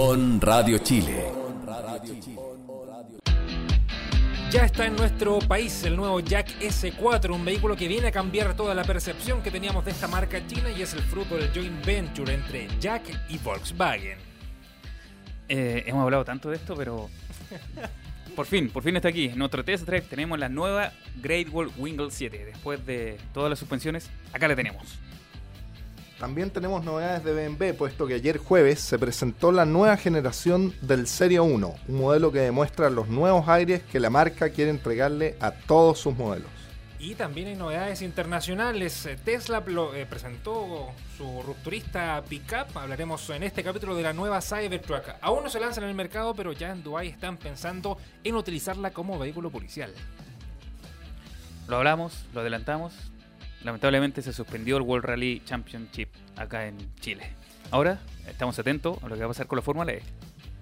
On Radio Chile. Ya está en nuestro país el nuevo Jack S4, un vehículo que viene a cambiar toda la percepción que teníamos de esta marca china y es el fruto del joint venture entre Jack y Volkswagen. Eh, hemos hablado tanto de esto, pero por fin, por fin está aquí. En nuestro test drive tenemos la nueva Great Wall Wingle 7. Después de todas las suspensiones, acá la tenemos. También tenemos novedades de BMW, puesto que ayer jueves se presentó la nueva generación del Serie 1, un modelo que demuestra los nuevos aires que la marca quiere entregarle a todos sus modelos. Y también hay novedades internacionales. Eh, Tesla lo- eh, presentó su rupturista pickup. Hablaremos en este capítulo de la nueva Cybertruck. Aún no se lanza en el mercado, pero ya en Dubai están pensando en utilizarla como vehículo policial. Lo hablamos, lo adelantamos. Lamentablemente se suspendió el World Rally Championship acá en Chile. Ahora estamos atentos a lo que va a pasar con la Fórmula E.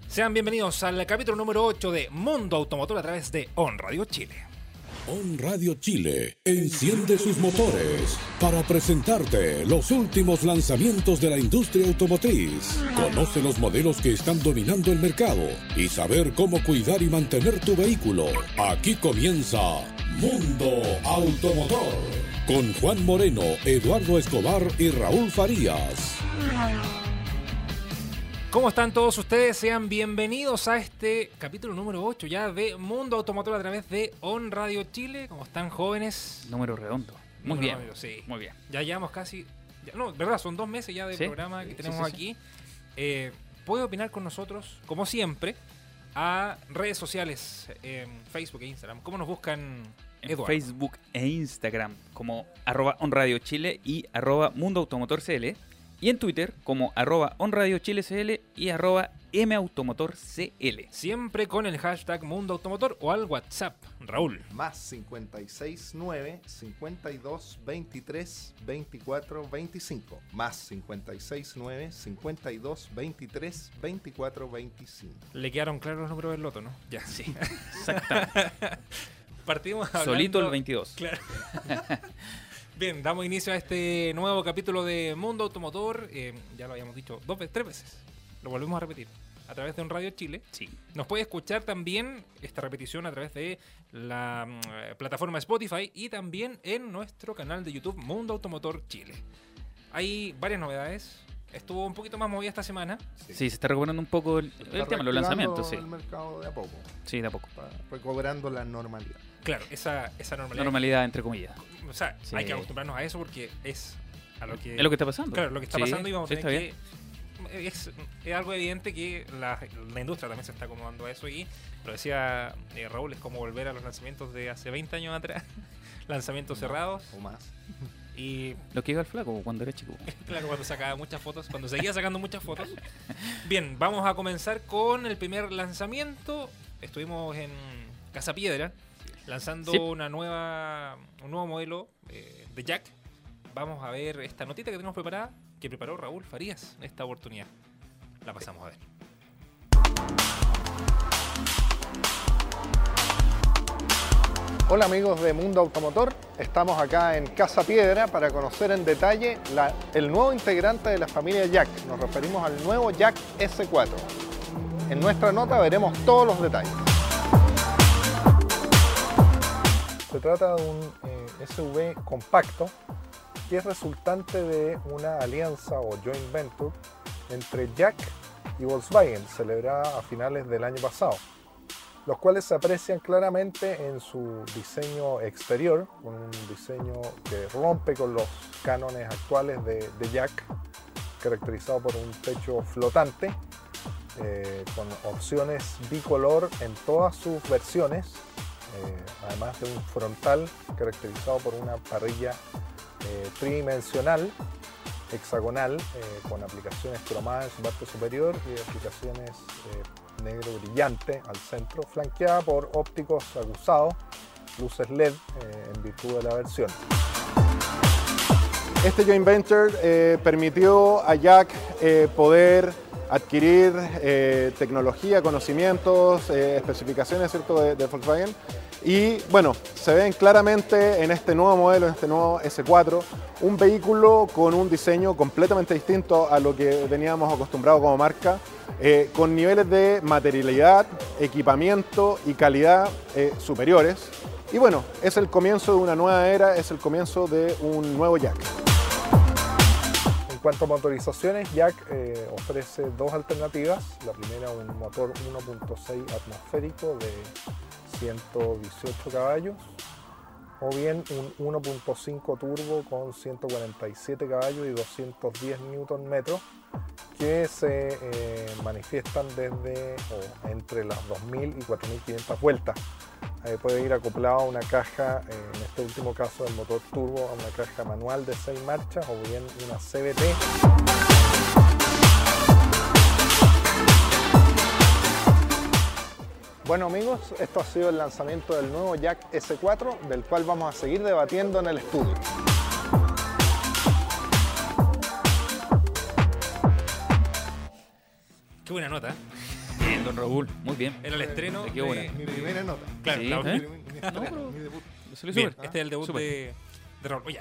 Sean bienvenidos al capítulo número 8 de Mundo Automotor a través de On Radio Chile. On Radio Chile enciende sus motores para presentarte los últimos lanzamientos de la industria automotriz. Conoce los modelos que están dominando el mercado y saber cómo cuidar y mantener tu vehículo. Aquí comienza Mundo Automotor con Juan Moreno, Eduardo Escobar y Raúl Farías. ¿Cómo están todos ustedes? Sean bienvenidos a este capítulo número 8 ya de Mundo Automotor a través de On Radio Chile. ¿Cómo están jóvenes? Número redondo. Muy Número bien. redondo, sí. Muy bien. Ya llevamos casi... ya- no, verdad, son dos meses ya de Sí. programa que Sí, tenemos sí, sí. aquí. Eh, puede opinar con nosotros, como siempre, a redes sociales, en Facebook e Instagram. ¿Cómo nos buscan, En Eduardo? Facebook e Instagram como arroba onradio chile y arroba mundo automotor CL. Y en Twitter como arroba onradio chile CL y arroba mautomotor CL. Siempre con el hashtag Mundo Automotor o al WhatsApp. Raúl. Más 569 52 23 24 25. Más 569 52 23 24 25. Le quedaron claros los números del loto, ¿no? Ya. Sí, exactamente. Partimos hablando... Solito el 22. Claro. Bien, damos inicio a este nuevo capítulo de Mundo Automotor. Eh, ya lo habíamos dicho dos veces, tres veces. Lo volvemos a repetir. A través de un Radio Chile. Sí. Nos puede escuchar también esta repetición a través de la mm, eh, plataforma Spotify y también en nuestro canal de YouTube Mundo Automotor Chile. Hay varias novedades. Estuvo un poquito más movida esta semana. Sí, se está recuperando un poco el, el Está tema, los lanzamientos, sí. el mercado de a poco, Sí, de a poco. recobrando la normalidad. Claro, esa, esa normalidad. Normalidad, entre comillas. O sea, Sí. hay que acostumbrarnos a eso porque es a lo que... Es lo que está pasando. Claro, lo que está Sí, pasando y vamos a sí, tener está que. Es, es algo evidente que la, la industria también se está acomodando a eso y lo decía eh, Raúl, es como volver a los lanzamientos de hace 20 años atrás, lanzamientos cerrados O más. y Lo que iba al flaco cuando era chico. claro, cuando sacaba muchas fotos, cuando seguía sacando muchas fotos. Bien, vamos a comenzar con el primer lanzamiento. Estuvimos en Casa Piedra lanzando Sí. una nueva, un nuevo modelo eh, de Jack. Vamos a ver esta notita que tenemos preparada, que preparó Raúl Farías en esta oportunidad. La pasamos a ver. Hola amigos de Mundo Automotor, estamos acá en Casa Piedra para conocer en detalle el nuevo integrante de la familia Jack. Nos referimos al nuevo Jack S4. En nuestra nota veremos todos los detalles. Se trata de un eh, SUV compacto que es resultante de una alianza o joint venture entre Jack y Volkswagen, celebrada a finales del año pasado los cuales se aprecian claramente en su diseño exterior, con un diseño que rompe con los cánones actuales de, Jack, caracterizado por un techo flotante, eh, con opciones bicolor en todas sus versiones, eh, además de un frontal caracterizado por una parrilla eh, tridimensional, hexagonal, con aplicaciones cromadas en su parte superior y aplicaciones negro brillante al centro, flanqueada por ópticos aguzados, luces LED eh, en virtud de la versión. Este joint venture eh, permitió a Jack eh, poder adquirir tecnología, conocimientos, especificaciones ¿cierto? De, de Volkswagen y bueno, se ven claramente en este nuevo modelo, en este nuevo S4, un vehículo con un diseño completamente distinto a lo que veníamos acostumbrados como marca. Eh, con niveles de materialidad, equipamiento y calidad eh, superiores. Y bueno, es el comienzo de una nueva era, es el comienzo de un nuevo Jack. En cuanto a motorizaciones, Jack eh, ofrece dos alternativas. La primera, un motor 1.6 atmosférico de 118 caballos, o bien un 1.5 turbo con 147 caballos y 210 Nm que se eh, manifiestan desde o entre las 2.000 y 4.500 vueltas. Puede ir acoplado a una caja, eh, en este último caso del motor turbo, a una caja manual de 6 marchas o bien una CVT. Bueno amigos, esto ha sido el lanzamiento del nuevo Jack S4, del cual vamos a seguir debatiendo en el estudio. Qué buena nota. Bien, don Raúl, muy bien. Era el estreno Qué buena. de... Mi primera nota. Claro, Sí, la- ¿eh? Mi- No, pero- mi debut. Bien, súper. este es el debut de, de Raúl. Oye,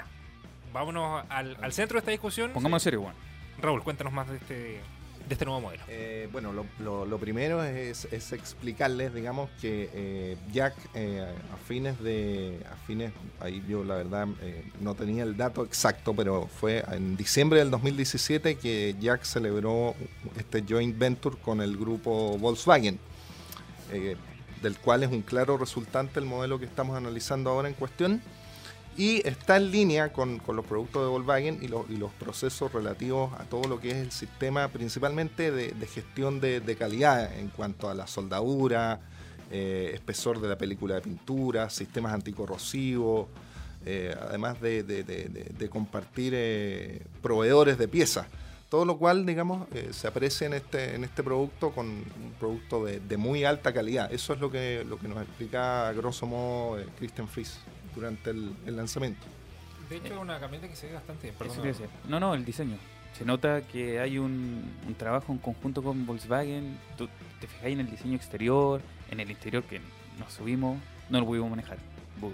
vámonos al, al centro de esta discusión. Pongamos en serio, Juan. Raúl, cuéntanos más de este, de este nuevo modelo. Eh, bueno, lo, primero es, es explicarles, digamos, que eh, Jack eh, a fines de, a fines, ahí yo la verdad no tenía el dato exacto, pero fue en diciembre del 2017 que Jack celebró este joint venture con el grupo Volkswagen, del cual es un claro resultante el modelo que estamos analizando ahora en cuestión. Y está en línea con, con los productos de Volkswagen y, lo- y los procesos relativos a todo lo que es el sistema, principalmente de, gestión de, calidad en cuanto a la soldadura, eh, espesor de la película de pintura, sistemas anticorrosivos, eh, además de, compartir eh, proveedores de piezas. Todo lo cual, digamos, se aprecia en este, en este producto con un producto de, muy alta calidad. Eso es lo que, lo que nos explica a grosso modo Christian Fries durante el, el lanzamiento. De hecho, es una camioneta que se ve bastante bien. No, no, el diseño. Se nota que hay un, un trabajo en conjunto con Volkswagen. Tú te fijáis en el diseño exterior, en el interior que nos subimos, no lo pudimos manejar. Bu-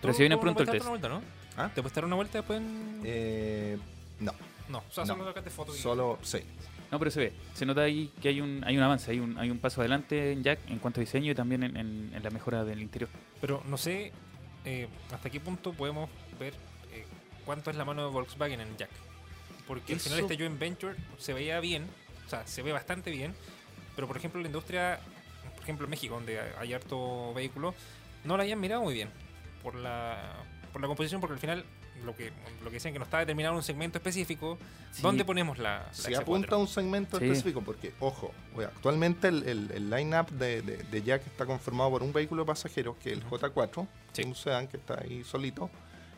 Pero ¿Tú- se viene pronto el puedes test. dar una vuelta, ¿no? ¿Ah? ¿Te puedes dar una vuelta después en...? Eh, no, no, o sea, no. solo sacaste fotos. y- solo sí. No, pero se ve. Se nota ahí que hay un, hay un avance, hay un, hay un paso adelante en Jack en cuanto a diseño y también en, en- en la mejora del interior. Pero no sé eh, hasta qué punto podemos ver eh, cuánto es la mano de Volkswagen en Jack. Porque al final Eso- este joint venture se veía bien, o sea, se ve bastante bien, pero por ejemplo la industria, por ejemplo en México, donde hay harto vehículo, no la hayan mirado muy bien por la, por la composición, porque al final lo que, lo que decían que no estaba determinado un segmento específico, Sí. ¿dónde ponemos la, la Se X4? apunta a un segmento Sí. específico porque, ojo, actualmente el, el, el line-up de, de, de Jack está conformado por un vehículo de pasajeros, que es el J4, Sí. un sedán que está ahí solito,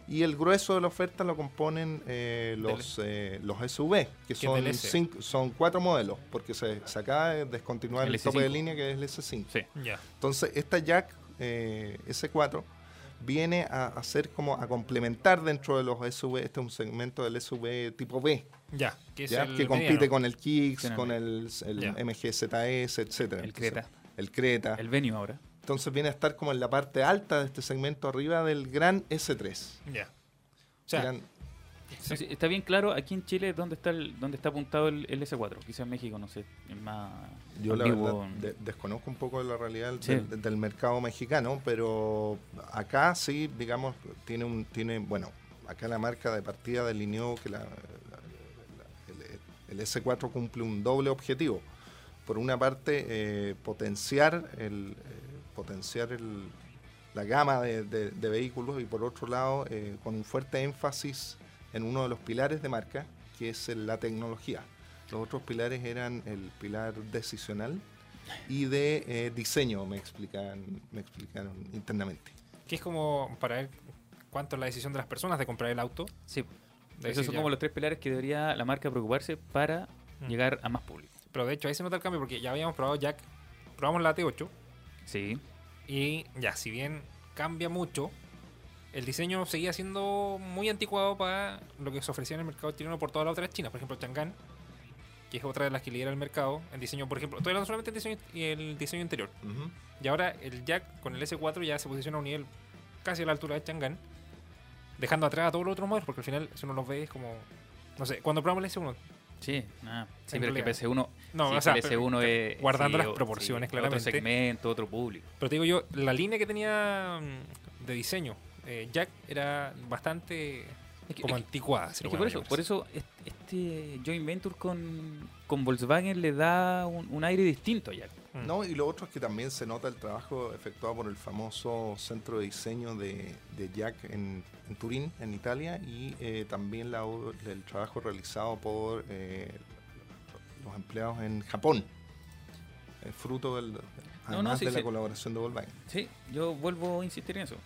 y el grueso de la oferta lo componen eh, los, eh, los SUV, que son, cinco- son cuatro modelos, porque se, se acaba de descontinuar El el, tope de S5. línea que es el S5. Sí. Ya. Entonces, esta Jack eh, S4 viene a, ser como a complementar dentro de los SUV, este es un segmento del SUV tipo B, Ya, que es ¿ya? el que compite mediano. con el Kicks, con el, el Ya. MG ZS, etcétera. El Entonces, Creta. El Creta. El Venue ahora. Entonces viene a estar como en la parte alta de este segmento, arriba del gran S3. Ya. O sea, Gran- sí. Está bien claro aquí en Chile dónde está el, dónde está apuntado el, el S4. Quizás en México, no sé, es más yo la verdad de- desconozco un poco la realidad del, Sí. del- del mercado mexicano, pero acá sí, digamos, tiene un, tiene, bueno, acá la marca de partida delineó que la, la- la- el, el S4 cumple un doble objetivo. Por una parte, eh, potenciar el eh, potenciar el, la gama de, de- de vehículos y por otro lado, eh, con un fuerte énfasis en uno de los pilares de marca, que es la tecnología. Los otros pilares eran el pilar decisional y de eh, diseño, me explican, me explicaron internamente. que es como para ver cuánto es la decisión de las personas de comprar el auto. Sí. De Esos son ya. como los tres pilares que debería la marca preocuparse para Mm. llegar a más público. Pero de hecho ahí se nota el cambio porque ya habíamos probado Jack, probamos la T8 Sí. y ya, si bien cambia mucho, el diseño seguía siendo muy anticuado para lo que se ofrecía en el mercado chileno por todas las otras chinas. Por ejemplo, Chang'an, que es otra de las que lidera el mercado en diseño, por ejemplo, estoy hablando solamente del diseño y el diseño interior. Y ahora el Jack con el S4 ya se posiciona a un nivel casi a la altura de Chang'an, dejando atrás a todos los otros modelos, porque al final, si uno los ve, es como. No sé, cuando probamos el S1, Sí, nada. Sí, pero que realidad. PS1, No, sí, o sea, que pero- PS1 es... guardando las proporciones, Otro claramente. segmento, otro público. Pero te digo yo, la línea que tenía mm, de diseño eh, Jack era bastante Es que- como es que- anticuada. si Es lo que por eso, por este joint venture con, con Volkswagen le da un, un aire distinto ya. así. Mm. No, y lo otro es que también se nota el trabajo efectuado por el famoso centro de diseño de, de Jack en, en Turín, en Italia, y eh, también la el trabajo realizado por eh, los empleados en Japón. Es fruto del, además sí, de la sí. colaboración de Volkswagen. Sí, yo vuelvo a insistir en eso.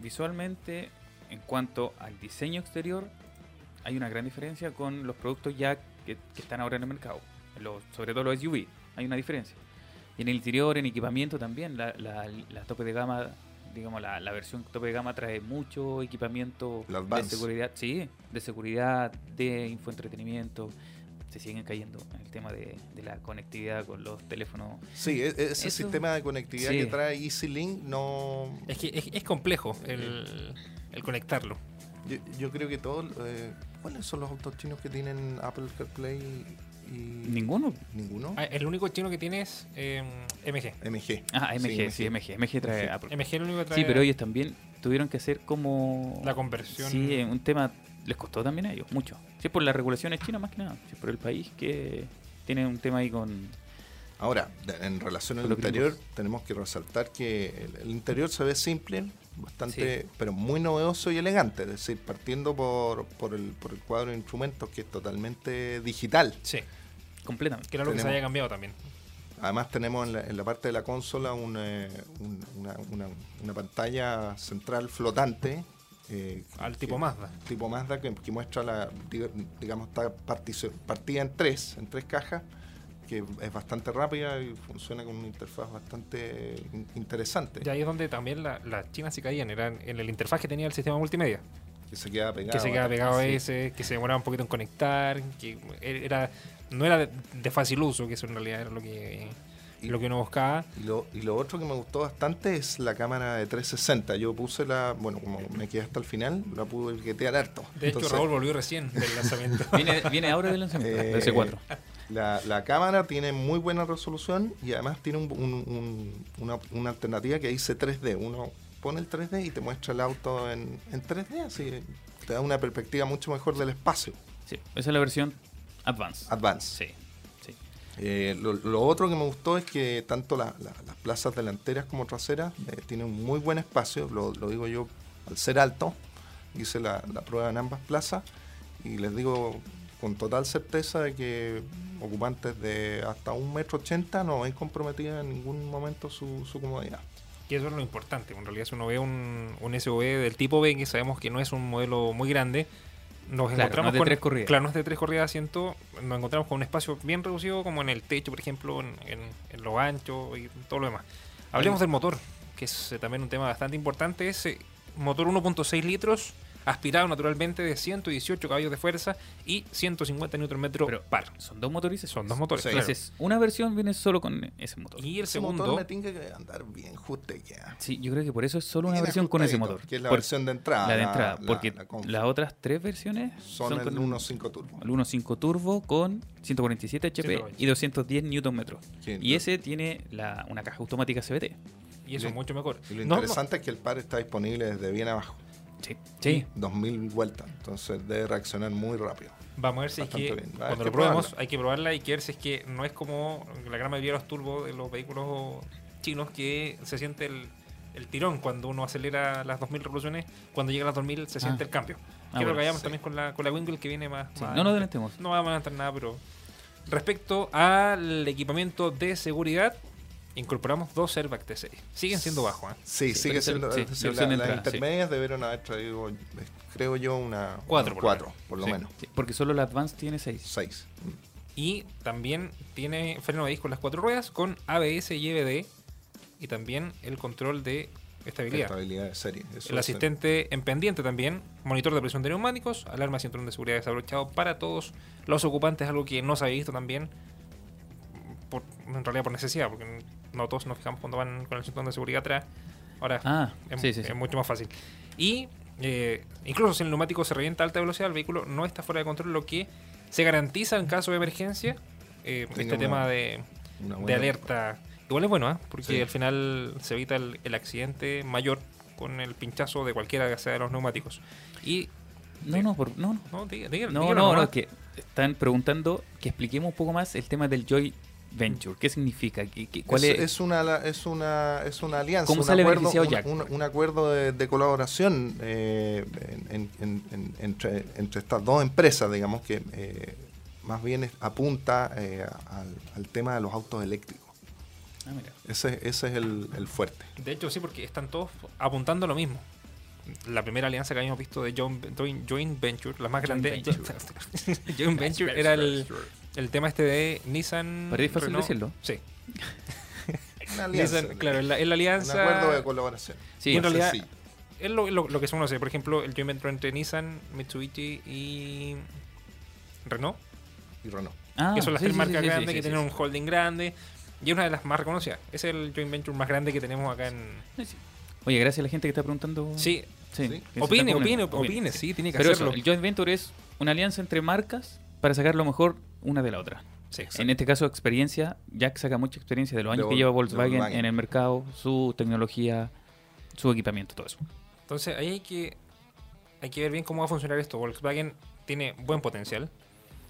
Visualmente, en cuanto al diseño exterior, hay una gran diferencia con los productos ya que, que están ahora en el mercado. Los- sobre todo los SUV, hay una diferencia. Y en el interior, en equipamiento también, la, la- la tope de gama, digamos, la, la versión tope de gama trae mucho equipamiento de seguridad, sí, de seguridad, de infoentretenimiento. Se siguen cayendo en el tema de, de la conectividad con los teléfonos. Sí, e- ese Eso- sistema de conectividad sí. que trae EasyLink no... Es que es, es complejo el, el conectarlo. Yo, yo creo que todos... eh, ¿Cuáles son los autos chinos que tienen Apple CarPlay y... Ninguno. ¿Ninguno? Ah, el único chino que tiene es eh, MG. MG. Ah, MG, sí, MG. MG. MG trae MG. Apple. MG es el único que trae Sí, pero ellos también tuvieron que hacer como... la conversión. Sí, un tema les costó también a ellos, mucho. Sí, por las regulaciones chinas más que nada. Sí, por el país que tiene un tema ahí con... Ahora, en relación al interior, gringos. tenemos que resaltar que el, el interior se ve simple, bastante, Sí. pero muy novedoso y elegante. Es decir, partiendo por, por, el, por el cuadro de instrumentos que es totalmente digital. Sí, Completamente. que era lo que se haya cambiado también. Además tenemos en la, en la parte de la consola un, eh, un- una, una- una pantalla central flotante. Eh, Al que- tipo Mazda. tipo Mazda que, que muestra la, diga- digamos, está partida en tres, en tres cajas, que es bastante rápida y funciona con una interfaz bastante in- interesante, Y ahí es donde también la- las chinas se caían, eran en el interfaz que tenía el sistema multimedia. que se queda pegado. que se queda a- pegado a sí. ese, que se demoraba un poquito en conectar, que era no era de, de fácil uso, que eso en realidad era lo que Y- lo que uno buscaba. Y lo, y lo otro que me gustó bastante es la cámara de 360. Yo puse la, bueno, como me quedé hasta el final, la pude guetear harto. De hecho, Entonces, Raúl volvió recién del lanzamiento. Viene, viene ahora del lanzamiento, Eh, de C4. La, la cámara tiene muy buena resolución y además tiene un- un- un- una, una alternativa que dice 3D. Uno pone el 3D y te muestra el auto en, en 3D, así te da una perspectiva mucho mejor del espacio. Sí, esa es la versión Advance. Advance. Sí. Eh, lo, otro que me gustó es que tanto la- la- las plazas delanteras como traseras eh, tienen un muy buen espacio, lo, digo yo al ser alto, hice la, prueba en ambas plazas y les digo con total certeza de que ocupantes de hasta un metro ochenta no ven comprometida en ningún momento su, su comodidad. Y eso es lo importante. En realidad, si uno ve un, un SUV del tipo B, que sabemos que no es un modelo muy grande, nos Claro, encontramos no con. tres corridas. Claro, no es de tres corridas de asiento. Nos encontramos con un espacio bien reducido, como en el techo, por ejemplo, en, en, en lo ancho y todo lo demás. Hablemos del motor, que es eh, también un tema bastante importante. Es eh, motor 1.6 litros, aspirado naturalmente de 118 caballos de fuerza y 150 Nm Pero- par. Son dos motores. Son dos motores. Sí. claro. Entonces, una versión viene solo con ese motor. Y el Ese motor segundo. me tiene que andar bien justequeado. Sí, yo creo que por eso es solo una Bien versión con ese motor. Que es la Por- versión de entrada. la de entrada, la- porque la las otras tres versiones son, el con 1.5 Turbo. el 1.5 turbo con 147 HP 147. y 210 Nm. Sí, Y ese tiene la, una caja automática CVT. Y eso es mucho mejor. Y lo No, no- interesante es que el par está disponible desde bien abajo. Sí. Sí. 2000 vueltas, entonces debe reaccionar muy rápido. Vamos a ver si es que bien. Cuando lo probemos probarla. hay que probarla y que ver si es que no es como la gran mayoría de los turbos de los vehículos chinos que se siente el, el tirón cuando uno acelera las 2000 revoluciones, cuando llega a las 2000 se siente Ah. el cambio. Ah, Quiero bueno, que vayamos sí. también con la, con la Wingle que viene más... Sí, más no nos adelantemos. No vamos a adelantar nada, pero respecto al equipamiento de seguridad, incorporamos dos airbags de serie. Siguen siendo bajos, ¿eh? Sí, Sí, sigue siendo. sí, la de las entrada, intermedias debieron haber traído, eh, creo yo, una. Cuatro, una por lo cuatro, menos. por lo Sí. menos. Sí, porque solo la Advance tiene 6. Seis. Y también tiene freno de disco en las cuatro ruedas con ABS y EBD y también el control de estabilidad. Estabilidad de serie. Eso El eh, asistente en pendiente también, monitor de presión de neumáticos, alarma de cinturón de seguridad desabrochado para todos los ocupantes, algo que no se había visto también, por, en realidad por necesidad, porque no todos nos fijamos cuando van con el cinturón de seguridad atrás. Ahora Ah, es, sí, sí, es sí. mucho más fácil. Y eh, incluso si el neumático se revienta a alta velocidad, el vehículo no está fuera de control, lo que se garantiza en caso de emergencia eh, este una- tema de, alerta. Igual es bueno, ¿ah? porque Sí. al final se evita el, el accidente mayor con el pinchazo de cualquiera que sea de los neumáticos. Y. No, no, por- no, no. No, diga- diga- No, no, no, que están preguntando que expliquemos un poco más el tema del Joy Venture. ¿Qué significa? ¿Qué, qué- cuál es, es? es una es una es una alianza ¿Cómo un sale acuerdo, beneficiado un- Jack? un, un acuerdo de, de colaboración eh, en- en- en- entre, entre estas dos empresas digamos que eh, más bien es- apunta eh, al, al tema de los autos eléctricos Ah, mira. ese, ese es el, el fuerte De hecho, sí, porque están todos apuntando a lo mismo. La primera alianza que habíamos visto de Joint, Venture, la más Joint grande. Venture. Joint Venture era el, el tema este de Nissan. Para ir fácil Renault. decirlo. Sí. una alianza Nissan, claro, es la, es la un alianza. acuerdo de colaboración Sí, en realidad- Sencillo. Es lo, lo- lo que se conoce. Por ejemplo, el joint venture entre Nissan, Mitsubishi y Renault. y Renault Ah, que son las sí, tres sí, marcas sí, sí, grandes sí, que sí, tienen sí. un holding grande. Y es una de las más reconocidas. Es el joint venture más grande que tenemos acá en. Sí, sí. Oye, gracias a la gente que está preguntando. Sí, Sí, Sí. opine, comunicando. opine, opine, sí, tiene que Pero hacerlo. eso, el joint venture es una alianza entre marcas para sacar lo mejor una de la otra. Sí, En este caso, experiencia. Jack saca mucha experiencia de los años De que lleva Volkswagen, Volkswagen. en el mercado, su tecnología, su equipamiento, todo eso. Entonces ahí hay que, hay que ver bien cómo va a funcionar esto. Volkswagen tiene buen potencial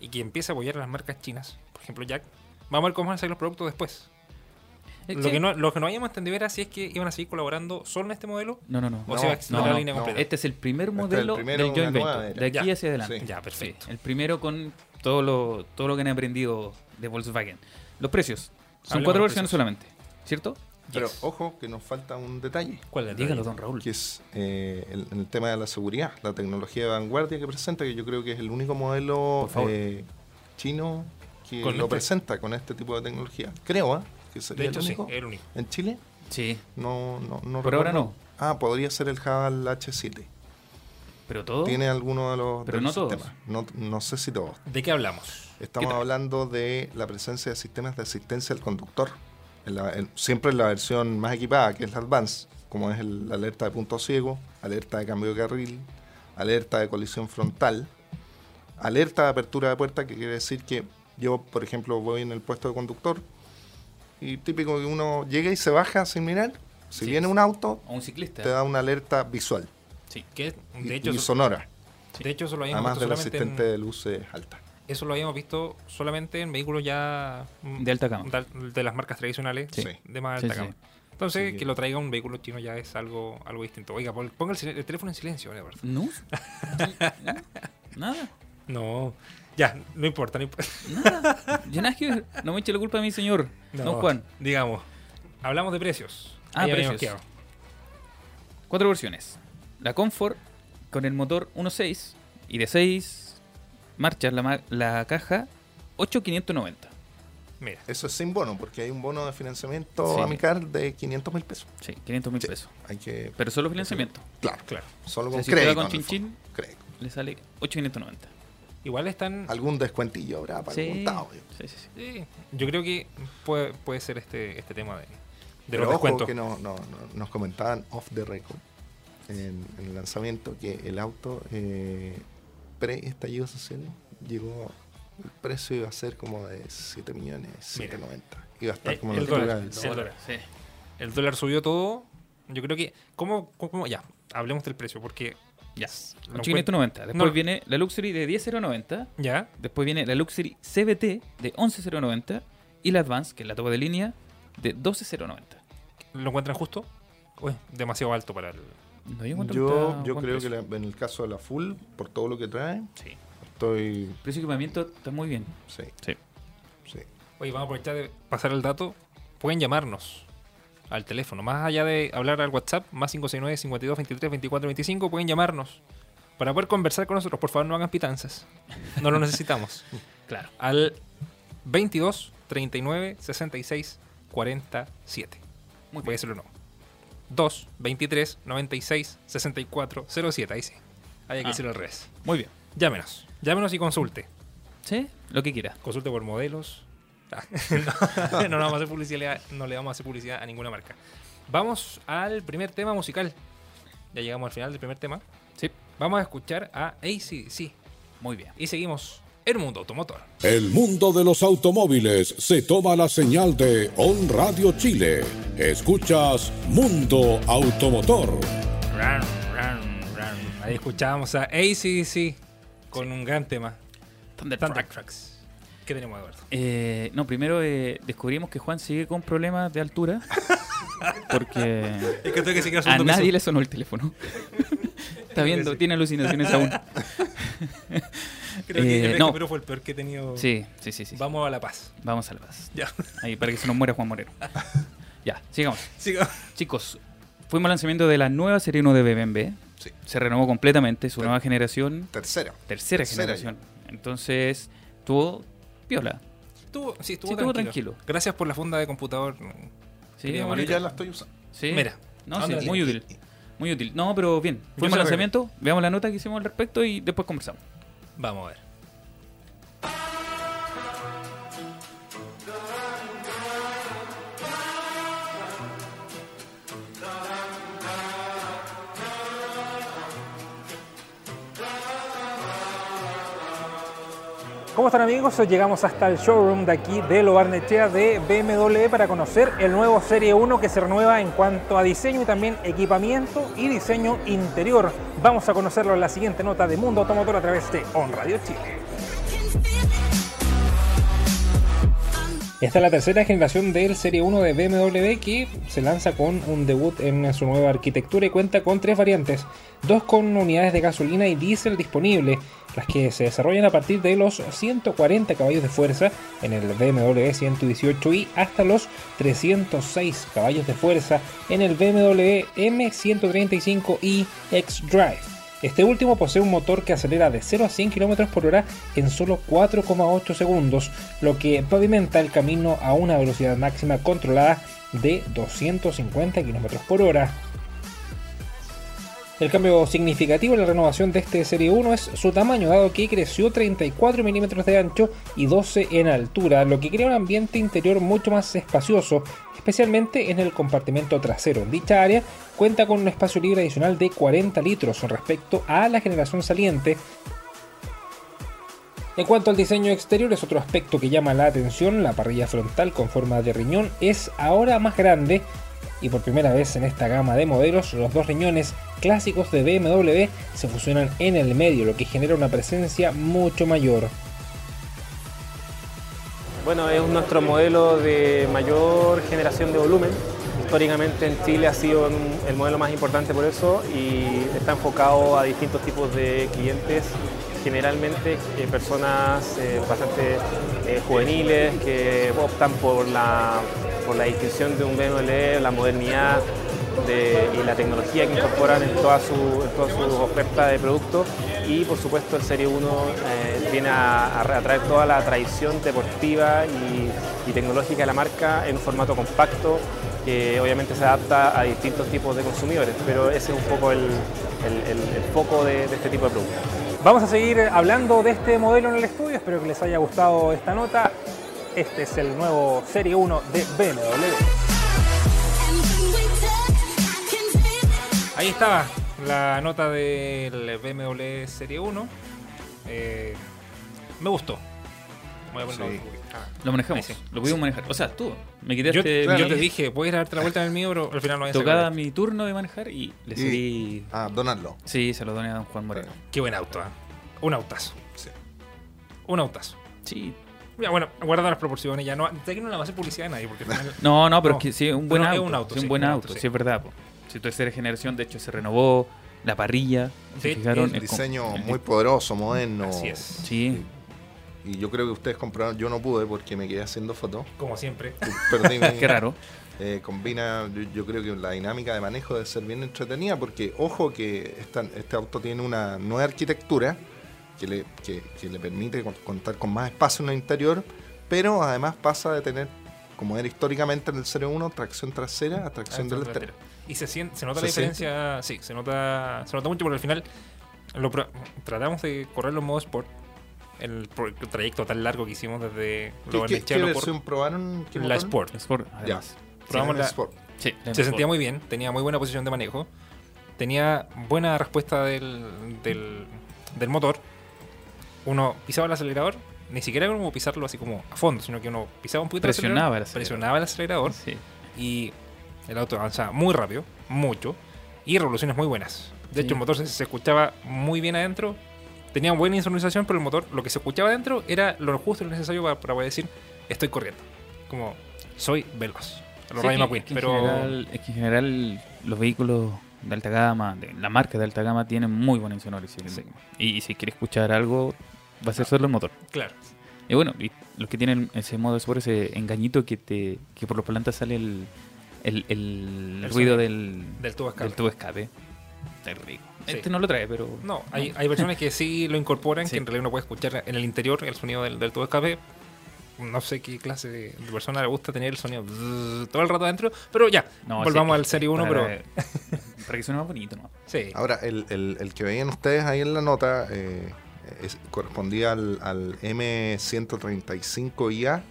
y que empiece a apoyar a las marcas chinas. Por ejemplo, Jack. Vamos a ver cómo van a salir los productos después. Eh, Lo que, no, lo que no hayamos entendido era si es que iban a seguir colaborando solo en este modelo No, no, no. o No, si va a no, la no, línea no. completa. Este es el primer Este es el modelo primero del joint venture. De aquí Ya. hacia adelante. Sí. ya, perfecto. Sí, el primero con todo lo, todo lo que han aprendido de Volkswagen. Los precios. Son cuatro versiones precios. solamente. ¿Cierto? pero Yes. ojo que nos falta un detalle ¿Cuál Dígalo, don Raúl. que es eh, el, el tema de la seguridad, la tecnología de vanguardia que presenta, que yo creo que es el único modelo eh, chino que Con lo este- presenta con este tipo de tecnología. Creo, ¿ah? Que sería De hecho, el sí, único. es el único. ¿En Chile? Sí. No, no, no Por ahora recuerdo. no. Ah, podría ser el Haval H7. Pero todo. Tiene alguno de los, Pero no todos. No, no sé si todos. ¿De qué hablamos? Estamos hablando de la presencia de sistemas de asistencia al conductor. En la- en- siempre en la versión más equipada, que es la Advance, como es el la alerta de punto ciego, alerta de cambio de carril, alerta de colisión frontal, alerta de apertura de puerta, que quiere decir que yo, por ejemplo, voy en el puesto de conductor y típico que uno llega y se baja sin mirar. Si Sí. viene un auto, O un ciclista. te da una alerta visual Sí. Que y, de hecho, y eso, sonora, de hecho eso lo habíamos además visto del solamente asistente en, de luces alta. eso lo habíamos visto solamente en vehículos ya mm, De alta gama. de, de las marcas tradicionales Sí. de más Sí, alta sí. gama. Entonces, Sí. que lo traiga un vehículo chino ya es algo algo distinto. Oiga, pon- ponga el, teléfono en silencio, favor. ¿No? Nada. No, ya, no importa, no importa. Nada. Yo nada que ver. No me eche la culpa a mi señor. No, Juan. Digamos, hablamos de precios. Ah, Ahí precios. Cuatro versiones. La Comfort con el motor 1.6 y de 6 marchas la, ma- la caja 8.590. Mira, Eso es sin bono, porque hay un bono de financiamiento Sí. amical de 500 mil pesos. Sí, 500 mil Sí. pesos. Hay que. Pero solo financiamiento. Claro, claro. solo O con sea, si crédito. con chin. Le sale 8.590. Igual están. Algún descuentillo habrá para el Sí. contado. yo. Sí, sí, sí. Sí, yo creo que puede, puede ser este, este tema de, de Pero los ojo descuentos. que no, no- no- nos comentaban off the record en, en el lanzamiento que el auto eh, pre-estallido social llegó. El precio iba a ser como de 7 millones, 790. Iba a estar Eh, como el dólar, del el dólar. Sí. El dólar subió todo. Yo creo que. ¿Cómo? cómo- ya, hablemos del precio, porque. Ya. Lo 8.590. Después No. viene la Luxury de 10.090. Ya, Después viene la Luxury CBT de 11.090. Y la Advance, que es la tope de línea, de 12.090. ¿lo encuentran justo? Uy, demasiado alto para el. No, yo, Yo, creo precio. que la- en el caso de la Full, por todo lo que trae, Sí. estoy. Precio de equipamiento está muy bien. Sí, Sí. sí. Oye, vamos a aprovechar de pasar el dato. Pueden llamarnos al teléfono. Más allá de hablar al WhatsApp, más 569 52 23 24 25, pueden llamarnos para poder conversar con nosotros. Por favor, no hagan pitanzas. No lo necesitamos. Claro. Al 22 39 66 47. Muy Voy a decirlo no. 2 23 96 64 07. Ahí sí. Hay que Ah. decirlo al revés. Muy bien. Llámenos. Llámenos y consulte. Sí, lo que quiera. Consulte por modelos. Ah, no, no, le vamos a hacer publicidad, no le vamos a hacer publicidad a ninguna marca. Vamos al primer tema musical. Ya llegamos al final del primer tema. Sí. Vamos a escuchar a ACDC. Muy bien. Y seguimos el mundo automotor. El mundo de los automóviles se toma la señal de On Radio Chile. Escuchas Mundo Automotor. Ahí escuchábamos a ACDC con un gran tema. Thunder Thunder Truck. Trucks. ¿Qué tenemos, Eduardo? Eh, no, primero eh, descubrimos que Juan sigue con problemas de altura. Porque Es que tengo que seguir a nadie le sonó el teléfono. Está viendo, tiene alucinaciones aún. Creo que Eh, el no. fue el peor que he tenido. Sí, sí, sí, sí. Vamos a La Paz. Vamos a la paz. Ya. Ahí, para que se nos muera Juan Moreno. Ya, sigamos. Siga. Chicos, fuimos al lanzamiento de la nueva serie 1 de BMW. Sí. Se renovó completamente, su Ter- nueva generación, Tercera. tercera, Tercera generación. Entonces, tuvo piola. Estuvo, sí, estuvo, Sí, estuvo tranquilo. tranquilo. Gracias por la funda de computador. Sí, Yo ya la estoy usando. sí. Mira. No, ¿a sí, muy útil. Muy útil. No, pero bien. Fuimos al la lanzamiento, veamos la nota que hicimos al respecto y después conversamos. Vamos a ver. ¿Cómo están amigos? Llegamos hasta el showroom de aquí de Lo Barnechea de BMW para conocer el nuevo Serie 1 que se renueva en cuanto a diseño y también equipamiento y diseño interior. Vamos a conocerlo en la siguiente nota de Mundo Automotor a través de On Radio Chile. Esta es la tercera generación del Serie 1 de BMW que se lanza con un debut en su nueva arquitectura y cuenta con tres variantes, dos con unidades de gasolina y diésel disponible, las que se desarrollan a partir de los 140 caballos de fuerza en el BMW 118i hasta los 306 caballos de fuerza en el BMW M135i X-Drive. Este último posee un motor que acelera de 0 a 100 km por hora en solo 4,8 segundos, lo que pavimenta el camino a una velocidad máxima controlada de 250 km por hora. El cambio significativo en la renovación de este Serie 1 es su tamaño, dado que creció 34 milímetros de ancho y 12 en altura, lo que crea un ambiente interior mucho más espacioso, especialmente en el compartimento trasero. Dicha área cuenta con un espacio libre adicional de 40 litros respecto a la generación saliente, en cuanto al diseño exterior, es otro aspecto que llama la atención. La parrilla frontal con forma de riñón es ahora más grande y por primera vez en esta gama de modelos, los dos riñones clásicos de BMW se fusionan en el medio, lo que genera una presencia mucho mayor. Bueno, es nuestro modelo de mayor generación de volumen. Históricamente en Chile ha sido el modelo más importante por eso y está enfocado a distintos tipos de clientes, generalmente eh, personas eh, bastante eh, juveniles que optan por la, por la distinción de un BMW, la modernidad y la tecnología que incorporan en toda su, en toda su oferta de productos y por supuesto el Serie 1 eh, viene a, a toda la tradición deportiva y, tecnológica de la marca en un formato compacto que obviamente se adapta a distintos tipos de consumidores, pero ese es un poco el, el- foco de, de este tipo de productos. Vamos a seguir hablando de este modelo en el estudio, espero que les haya gustado esta nota. Este es el nuevo Serie 1 de BMW. Ahí estaba la nota del BMW Serie 1. Eh, me gustó. Voy a ponerlo Sí. Lo manejamos, sí. lo pudimos manejar. O sea, tú, me Yo, quitaste yo mi te dije, puedes darte la vuelta en el mío, pero al final no voy a tocada sacar. mi turno de manejar y le cedí. Ah, donarlo. Sí, se lo doné a don Juan Moreno. Qué buen auto, ¿ah? Un autazo. Sí. Un autazo. Sí. Ya, bueno, guarda las proporciones, ya no, de no le va a hacer publicidad a nadie, porque al final- No, no, pero No, es que sí, un buen pero es auto. un auto, sí, un buen un auto, auto, sí. sí, es verdad. po. Si tercera generación, de hecho, se renovó la parrilla. ¿Se Sí, fijaron? Con- diseño el- muy poderoso, moderno. Así es. Sí, Y yo creo que ustedes compraron, yo no pude porque me quedé haciendo fotos. Como siempre. Perdí mi- qué raro. Eh, combina, yo, yo creo que la dinámica de manejo debe ser bien entretenida porque, ojo, que esta- este auto tiene una nueva arquitectura que le, que, que le permite con- contar con más espacio en el interior, pero además pasa de tener, como era históricamente en el 01, tracción trasera a tracción delantera. Y se, siente, se nota ¿Se la diferencia, sí, se nota, se nota mucho porque al final lo pro- tratamos de correrlo en modo sport. El, pro- el trayecto tan largo que hicimos desde ¿Qué, lo qué- Barnechea qué a Loporto, versión probaron? ¿Qué la? Sport. Sport, Ya. Probamos Sí, la- Sport. Sí, Se Sport. sentía muy bien, tenía muy buena posición de manejo, tenía buena respuesta del, del, del motor uno pisaba el acelerador, ni siquiera era como pisarlo así como a fondo, sino que uno pisaba un poquito el Presionaba el acelerador, acelerador. presionaba el acelerador Sí. y el auto avanzaba muy rápido, mucho, y revoluciones muy buenas. De Sí. hecho, el motor se, se escuchaba muy bien adentro, tenía buena insonorización, pero el motor, lo que se escuchaba adentro era lo justo y lo necesario para, para poder decir, estoy corriendo. Como, soy veloz. A los Sí, que- pero general- es que en general los vehículos de alta gama, de la marca de alta gama, tienen muy buena insonorización. Sí. Y, si quieres escuchar algo, va a ser solo el motor. claro. Y bueno, y los que tienen ese modo de sport, ese engañito que te que por los plantas sale el, el, el El ruido del, Del tubo de escape. del tubo escape. Está rico. Sí. Este no lo trae, pero... No, hay, hay versiones que sí lo incorporan, Sí. que en realidad uno puede escuchar en el interior el sonido del, del tubo de escape. No sé qué clase de, persona le gusta tener el sonido todo el rato adentro, pero ya, No, volvamos sí, al Serie 1, pero para, para que suene más bonito, ¿no? sí. Ahora, el, el- el que veían ustedes ahí en la nota eh, es- correspondía al, al M135IA,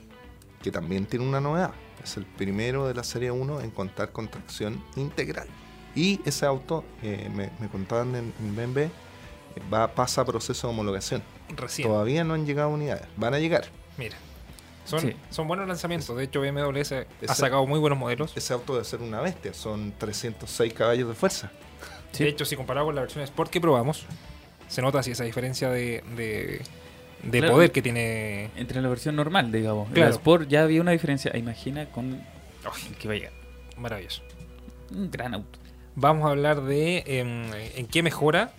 que también tiene una novedad. Es el primero de la serie 1 en contar con tracción integral. Y ese auto, eh, me, me contaban en, en BMW, eh, va, pasa proceso de homologación. Recién, Todavía no han llegado unidades. Van a llegar. mira. Son, Sí. son buenos lanzamientos. De hecho, BMW ha sacado muy buenos modelos. Ese auto debe ser una bestia. Son 306 caballos de fuerza. Sí. De hecho, si comparado con la versión Sport que probamos, se nota así esa diferencia de, de, de Claro. poder que tiene. Entre la versión normal, digamos. Claro. La Sport ya había una diferencia. Imagina con el que va a llegar. Maravilloso. Un gran auto. Vamos a hablar de em, en qué mejora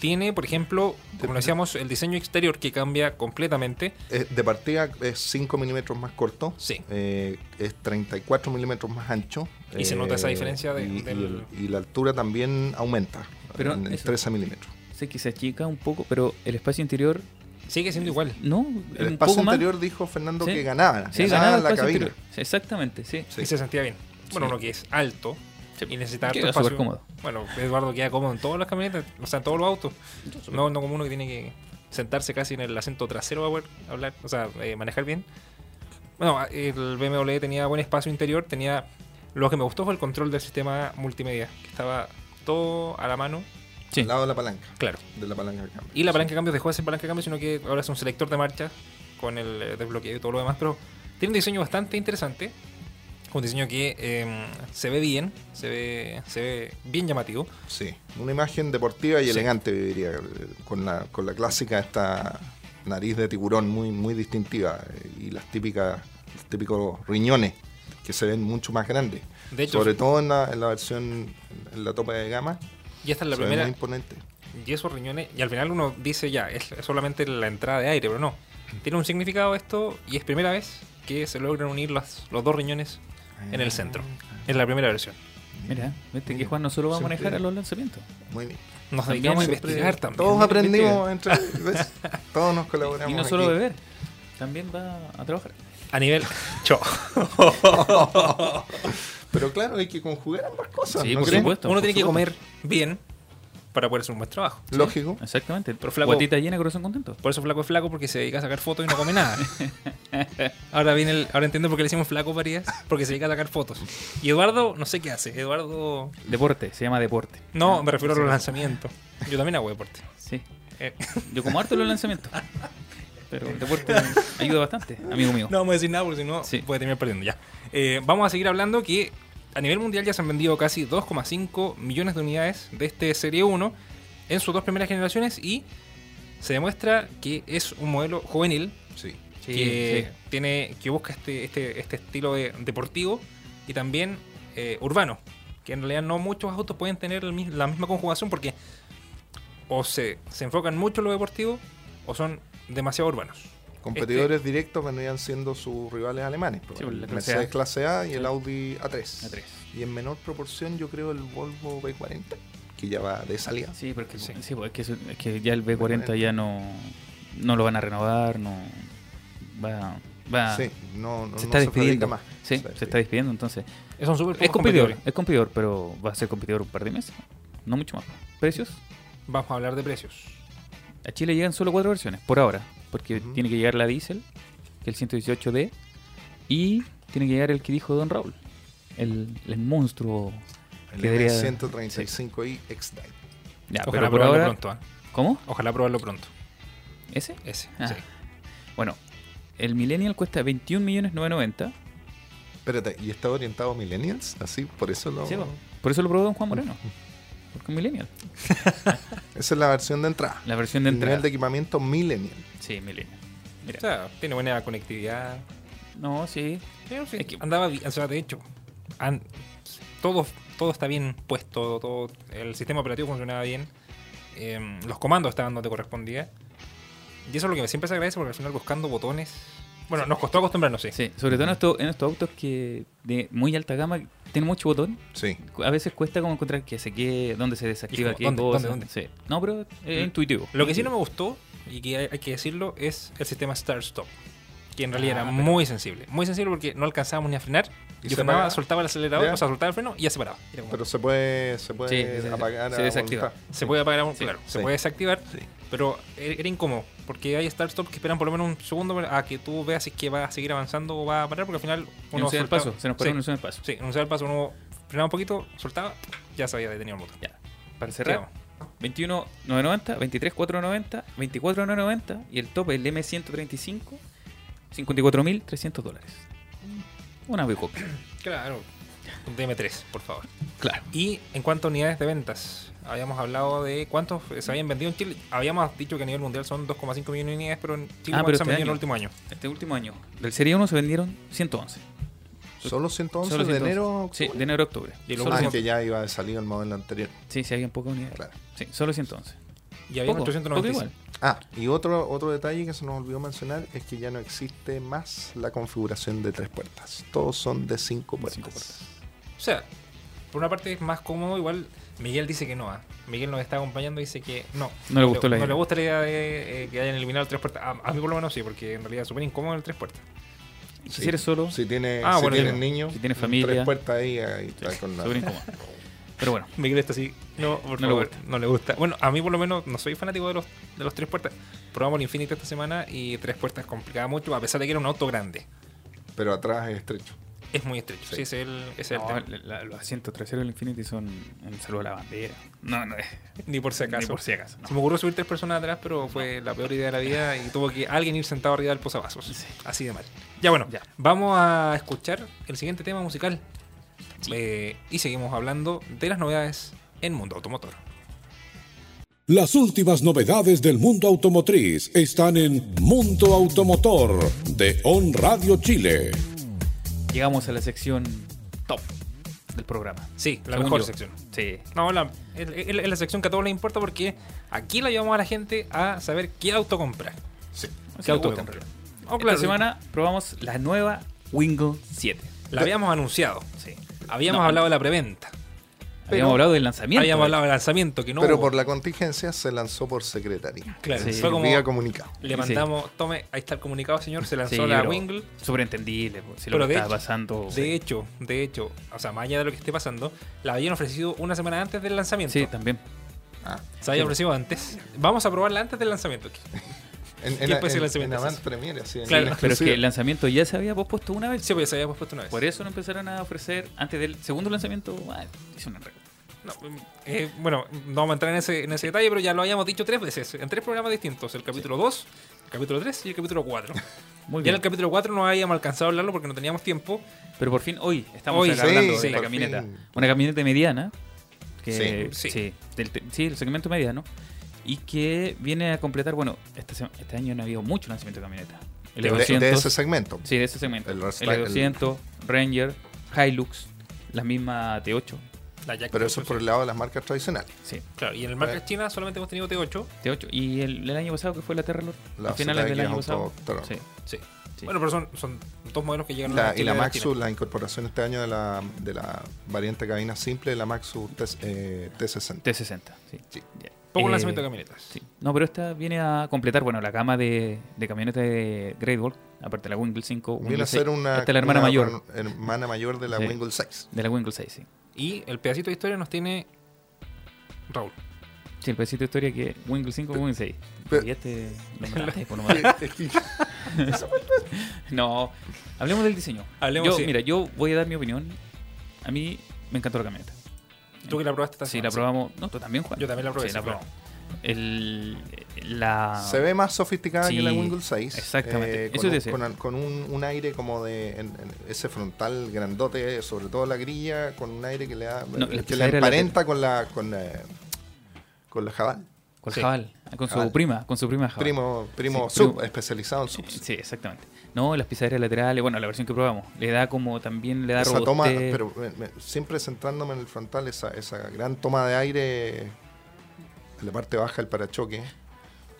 tiene, por ejemplo, como lo decíamos, el diseño exterior que cambia completamente. Eh, de partida es 5 milímetros más corto. Sí. Eh, es 34 milímetros más ancho. Y se nota esa diferencia de- y, del- la altura también aumenta. Pero en, en eso- 13 milímetros. Sé que se achica un poco, pero el espacio interior, Sigue siendo igual. no, El un espacio poco más. interior dijo Fernando Sí. que ganaba. Sí, ganaba ganaba el la cabina. interior. Sí, Exactamente, sí. Sí. Y se sentía bien. Bueno, Sí. uno que es alto y necesita harto espacio. cómodo. Bueno, Eduardo queda cómodo en todas las camionetas, o sea, en todos los autos. No, no como uno que tiene que sentarse casi en el asiento trasero para poder hablar, o sea, eh, manejar bien. Bueno, el BMW tenía buen espacio interior, tenía... Lo que me gustó fue el control del sistema multimedia, que estaba todo a la mano, Sí. Al lado de la palanca. claro. De la palanca de cambio. Y la palanca de cambios dejó de ser palanca de cambios, sino que ahora es un selector de marcha con el eh, desbloqueo y todo lo demás. Pero tiene un diseño bastante interesante. Un diseño que eh, se ve bien, se ve, se ve bien llamativo. Sí. Una imagen deportiva y Sí. elegante, diría. Con la, con la clásica esta nariz de tiburón muy, muy distintiva. eh, Y las típicas, los típicos riñones que se ven mucho más grandes. De hecho, Sobre todo en la, en la versión, en la tope de gama. Y esta es la se primera. muy imponente. Y esos riñones, y al final uno dice ya, es solamente la entrada de aire, pero no. Tiene un significado esto y es primera vez que se logran unir los, los dos riñones en el centro. Es la primera versión. Mira, viste que Mira, Juan no solo va a manejar a los lanzamientos. Muy bien. Nos dedicamos a investigar también. Todos aprendimos entre. ¿ves? Todos nos colaboramos. Y no solo aquí. beber, también va a trabajar. A nivel. Cho. Pero claro, hay que conjugar ambas cosas. Sí, ¿no por creen? supuesto. Uno por tiene que comer bien para poder hacer un buen trabajo. Lógico. Exactamente. Pero flaco- Guatita llena, corazón contento. Por eso flaco es flaco porque se dedica a sacar fotos y no come nada. ahora viene el, ahora entiendo por qué le decimos flaco Varías, porque se dedica a sacar fotos. Y Eduardo, no sé qué hace. Eduardo. Deporte, se llama deporte. No, me refiero a los lanzamientos. Yo también hago deporte. Sí. Eh, Yo como harto los lanzamientos. Pero el deporte ayuda bastante, amigo mío. no vamos a decir nada porque si no Sí. puede terminar perdiendo ya. Eh, vamos a seguir hablando que a nivel mundial ya se han vendido casi 2,5 millones de unidades de este Serie 1 en sus dos primeras generaciones y se demuestra que es un modelo juvenil Sí. Que sí. tiene que busca este, este, este estilo de, deportivo y también eh, urbano que en realidad no muchos autos pueden tener el la misma conjugación porque o se, se enfocan mucho en lo deportivo o son demasiado urbanos Competidores directos vendrían siendo sus rivales alemanes. pues, Sí, pues, la el clase Mercedes A. clase A y el. Audi A3. A tres. Y en menor proporción yo creo el Volvo B40, que ya va de salida. Sí, porque Sí. sí, pues, es, que, eso- es que ya el B40 ya no, no lo van a renovar, no va, va Sí, no, no, se está despidiendo. más. Sí, se está despidiendo, entonces es competidor, es competidor, pero va a ser competidor un par de meses, no mucho más. Precios, vamos a hablar de precios a Chile llegan solo cuatro versiones por ahora, porque tiene que llegar la diésel, que es el 118D, y tiene que llegar el que dijo Don Raúl, el, el monstruo. El que debería- 135i X-Drive. Ya, ojalá pero probarlo ahora, pronto ¿ah? ¿cómo? ojalá probarlo pronto ¿Ese? Ese, Ah. sí. Bueno, el Millennial cuesta 21.990. Espérate, ¿y está orientado a millennials? Así, por eso lo... Sí. Por eso lo probó Don Juan Moreno. Porque es Millennial. Esa es la versión de entrada. La versión de El entrada. nivel de equipamiento millennial. Sí, Millennial. Mira. O sea, tiene buena conectividad. No, sí. Pero sí, Es que- andaba bien, o sea, de hecho, todo, todo está bien puesto, todo, el sistema operativo funcionaba bien, em, los comandos estaban donde correspondía. Y eso es lo que siempre se agradece porque al final buscando botones. Bueno, nos costó acostumbrarnos, sí. Sí, sobre todo en estos, en estos autos que de muy alta gama tienen mucho botón. Sí. A veces cuesta como encontrar que se quede, dónde se desactiva qué ¿dónde, cosa. dónde, dónde? Sí. No, pero es intuitivo. Lo que sí no me gustó, y que hay, hay que decirlo, es el sistema Start-Stop. Que en realidad Ah, era pero- muy sensible. Muy sensible porque no alcanzábamos ni a frenar. Y Y se frenaba, soltaba el acelerador, ¿Ya? o sea, soltaba el freno y ya se paraba. Como- Pero se puede, se puede Sí, se- apagar se a desactiva. se puede apagar, Sí, claro, se puede desactivar. Sí. Pero era era incómodo, porque hay start-stop que esperan por lo menos un segundo a que tú veas si es que va a seguir avanzando o va a parar, porque al final el soltaba- paso. Se nos paró enunciar el paso. sí, enunciar el paso, uno frenaba un poquito, soltaba, ya se había detenido el motor. Ya. Para cerrar, 21.990, 23.490, 24.990 y el tope, el M135, 54.300 dólares. Una Bicoque. Claro, un DM3, por favor. Claro. Y en cuanto a unidades de ventas, habíamos hablado de cuántos se habían vendido en Chile. Habíamos dicho que a nivel mundial son 2,5 millones de unidades, pero en Chile Ah, ¿cuántos pero se han este vendido en el último año. Este último año, del Serie 1 se vendieron 111. Solo 111 Solo de 111. enero. a Sí, octubre? de enero a octubre. Y Ah, último- que ya iba a salir el modelo anterior. Sí, sí, habían pocas unidades. Claro. Sí, solo 111. Y había Poco, 895. poco igual. Ah, y otro, otro detalle que se nos olvidó mencionar es que ya no existe más la configuración de tres puertas. Todos son de cinco puertas. cinco puertas. O sea, por una parte es más cómodo, igual Miguel dice que no. ¿ah? Miguel nos está acompañando y dice que no. No le gustó la no idea. le gusta la idea de eh, que hayan eliminado el tres puertas. A, a mí por lo menos sí, porque en realidad es súper incómodo el tres puertas. Si eres solo, Si tiene, Ah, si bueno, tienes niños, Si tienes familia. tres puertas ahí, ahí está sí, con la- súper incómodo. Pero bueno, Miguel está así. No, por No le favor, gusta. no le gusta. Bueno, a mí por lo menos no soy fanático de los, de los tres puertas. Probamos el Infinity esta semana y tres puertas complicaba mucho, a pesar de que era un auto grande. pero atrás es estrecho. Es muy estrecho. Sí, Sí. ese es el, ese es el no, tema. la- la- los asientos traseros del Infinity son un saludo a la bandera. No, no es. Ni por si acaso. Ni por si acaso. no. Se me ocurrió subir tres personas atrás, pero fue la peor idea de la vida y tuvo que alguien ir sentado arriba del posavasos. Así de mal. Ya bueno, Ya. vamos a escuchar el siguiente tema musical. Eh, y seguimos hablando de las novedades en Mundo Automotor. Las últimas novedades del mundo automotriz están en Mundo Automotor de On Radio Chile. Llegamos a la sección top del programa. Sí, la mejor yo. sección. Sí. No, la, es, la sección que a todos les importa porque aquí la llevamos a la gente a saber qué auto comprar. Sí. ¿Qué auto comprar? Oh, Esta claro, semana probamos la nueva Wingle 7. La habíamos anunciado. Sí. Habíamos No, hablado de la preventa. Habíamos hablado del lanzamiento. Habíamos hablado del lanzamiento que no pero hubo. por la contingencia se lanzó por secretaría. Claro, Sí. fue como Vía comunicado. le Sí. mandamos, tome, ahí está el comunicado, señor, se lanzó Sí, la Wingle. Súper entendible. pues, Si Pero lo que de estaba hecho- pasando. De hecho, de hecho, o sea, más allá de lo que esté pasando, la habían ofrecido una semana antes del lanzamiento. Sí, también. Ah, Se había Sí. ofrecido antes. Vamos a probarla antes del lanzamiento. En, ¿Qué en, en- lanzamiento en Avant ese? Premier, así, en Claro, Pero es que el lanzamiento ya se había pospuesto una vez. Sí, pues se había puesto una vez. Por eso lo empezaron a ofrecer antes del segundo lanzamiento. Ah, hizo un enredo. No, eh, bueno, no vamos a entrar en ese, en ese detalle, pero ya lo habíamos dicho tres veces, en tres programas distintos. El capítulo 2, el capítulo 3 y el capítulo 4. Muy Ya en bien. el capítulo 4 no habíamos alcanzado a hablarlo porque no teníamos tiempo. Pero por fin, hoy estamos Hoy, acá sí, hablando sí, de la camioneta. fin. Una camioneta mediana. Que, Sí, sí, sí. del sí, el segmento mediano. Y que viene a completar. Bueno, este, se- este año no ha habido mucho lanzamiento de camioneta. El de, E200. de ese segmento. Sí, de ese segmento. El El, Restyle- E200, Ranger, Hilux, la misma T8. La Jack Pero eso es por el lado de las marcas tradicionales. Sí, Claro, y en el marca China solamente hemos tenido T8. T8. Y el, el año pasado, que fue la Terralord. La a finales del año pasado. Sí, Sí. sí. Bueno, pero son, son dos modelos que llegan La- a y Chile la de Maxus, China. la incorporación este año de la, de la variante cabina simple, la Maxus T, eh, T60. T60. Sí. Sí. Ya. Poco Eh, lanzamiento de camionetas. Sí. No, pero esta viene a completar, bueno, la gama de, de camionetas de Great Wall, aparte de la Wingle 5. Viene Wingle a ser 6. una, Esta es la hermana una mayor hermana mayor de la Sí. Wingle 6. de la Wingle 6, sí. Y el pedacito de historia nos tiene Raúl. Sí, el pedacito de historia que Wingle 5 Wingle 6. Pero- Y este lo mataste, por no matar. No, hablemos del diseño. Hablemos, yo, sí. Mira, yo voy a dar mi opinión. A mí me encantó la camioneta. Tú que la probaste esta Sí, semana, la probamos. No, tú también, Juan. Yo también la probé, Sí, la probamos. El, la... Se ve más sofisticada que la Windows 6. exactamente. eh, Eso con, te un, decía. con, con un, un aire como de en- en ese frontal grandote, sobre todo la grilla, con un aire que le da No, la que le emparenta con la con, eh, con la Jabal. Con Sí. Jabal, con su prima, con su prima Jabal. Primo, primo Sí, sub, primo. especializado en subs. Sí, exactamente. No, las pisaderas laterales, bueno, la versión que probamos, le da como también le da Esa toma, pero me- me- siempre centrándome en el frontal, esa, esa gran toma de aire en la parte baja del parachoque.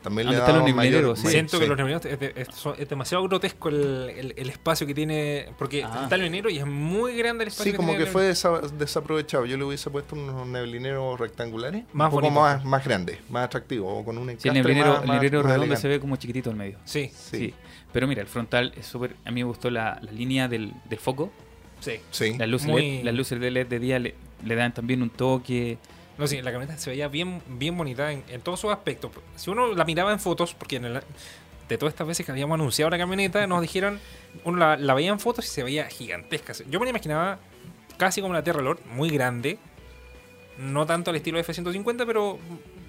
También le ¿Dónde da están los mayor-? Sí. Siento que los neblineros es, de- es- son- es demasiado grotesco el, el- el espacio que tiene. Porque Ah. está el neblinero y es muy grande el espacio Sí, como tiene que fue desa- desaprovechado. Yo le hubiese puesto unos neblineros rectangulares, Más un poco bonito. más, más grandes, más atractivos, o con un Sí, el neblinero, más- el más- neblinero más redondo elegante. se ve como chiquitito al medio. Sí, Sí, Sí. Pero mira, el frontal es súper. A mí me gustó la, la línea del, del foco. sí. sí. Las luces, Muy- LED, las luces de LED de día le, le dan también un toque. No, sí, la camioneta se veía bien, bien bonita en, en todos sus aspectos. Si uno la miraba en fotos, porque en el- de todas estas veces que habíamos anunciado la camioneta, nos dijeron, uno la, la veía en fotos y se veía gigantesca. Yo me la imaginaba casi como la Terra Lord, muy grande. No tanto al estilo F-150, pero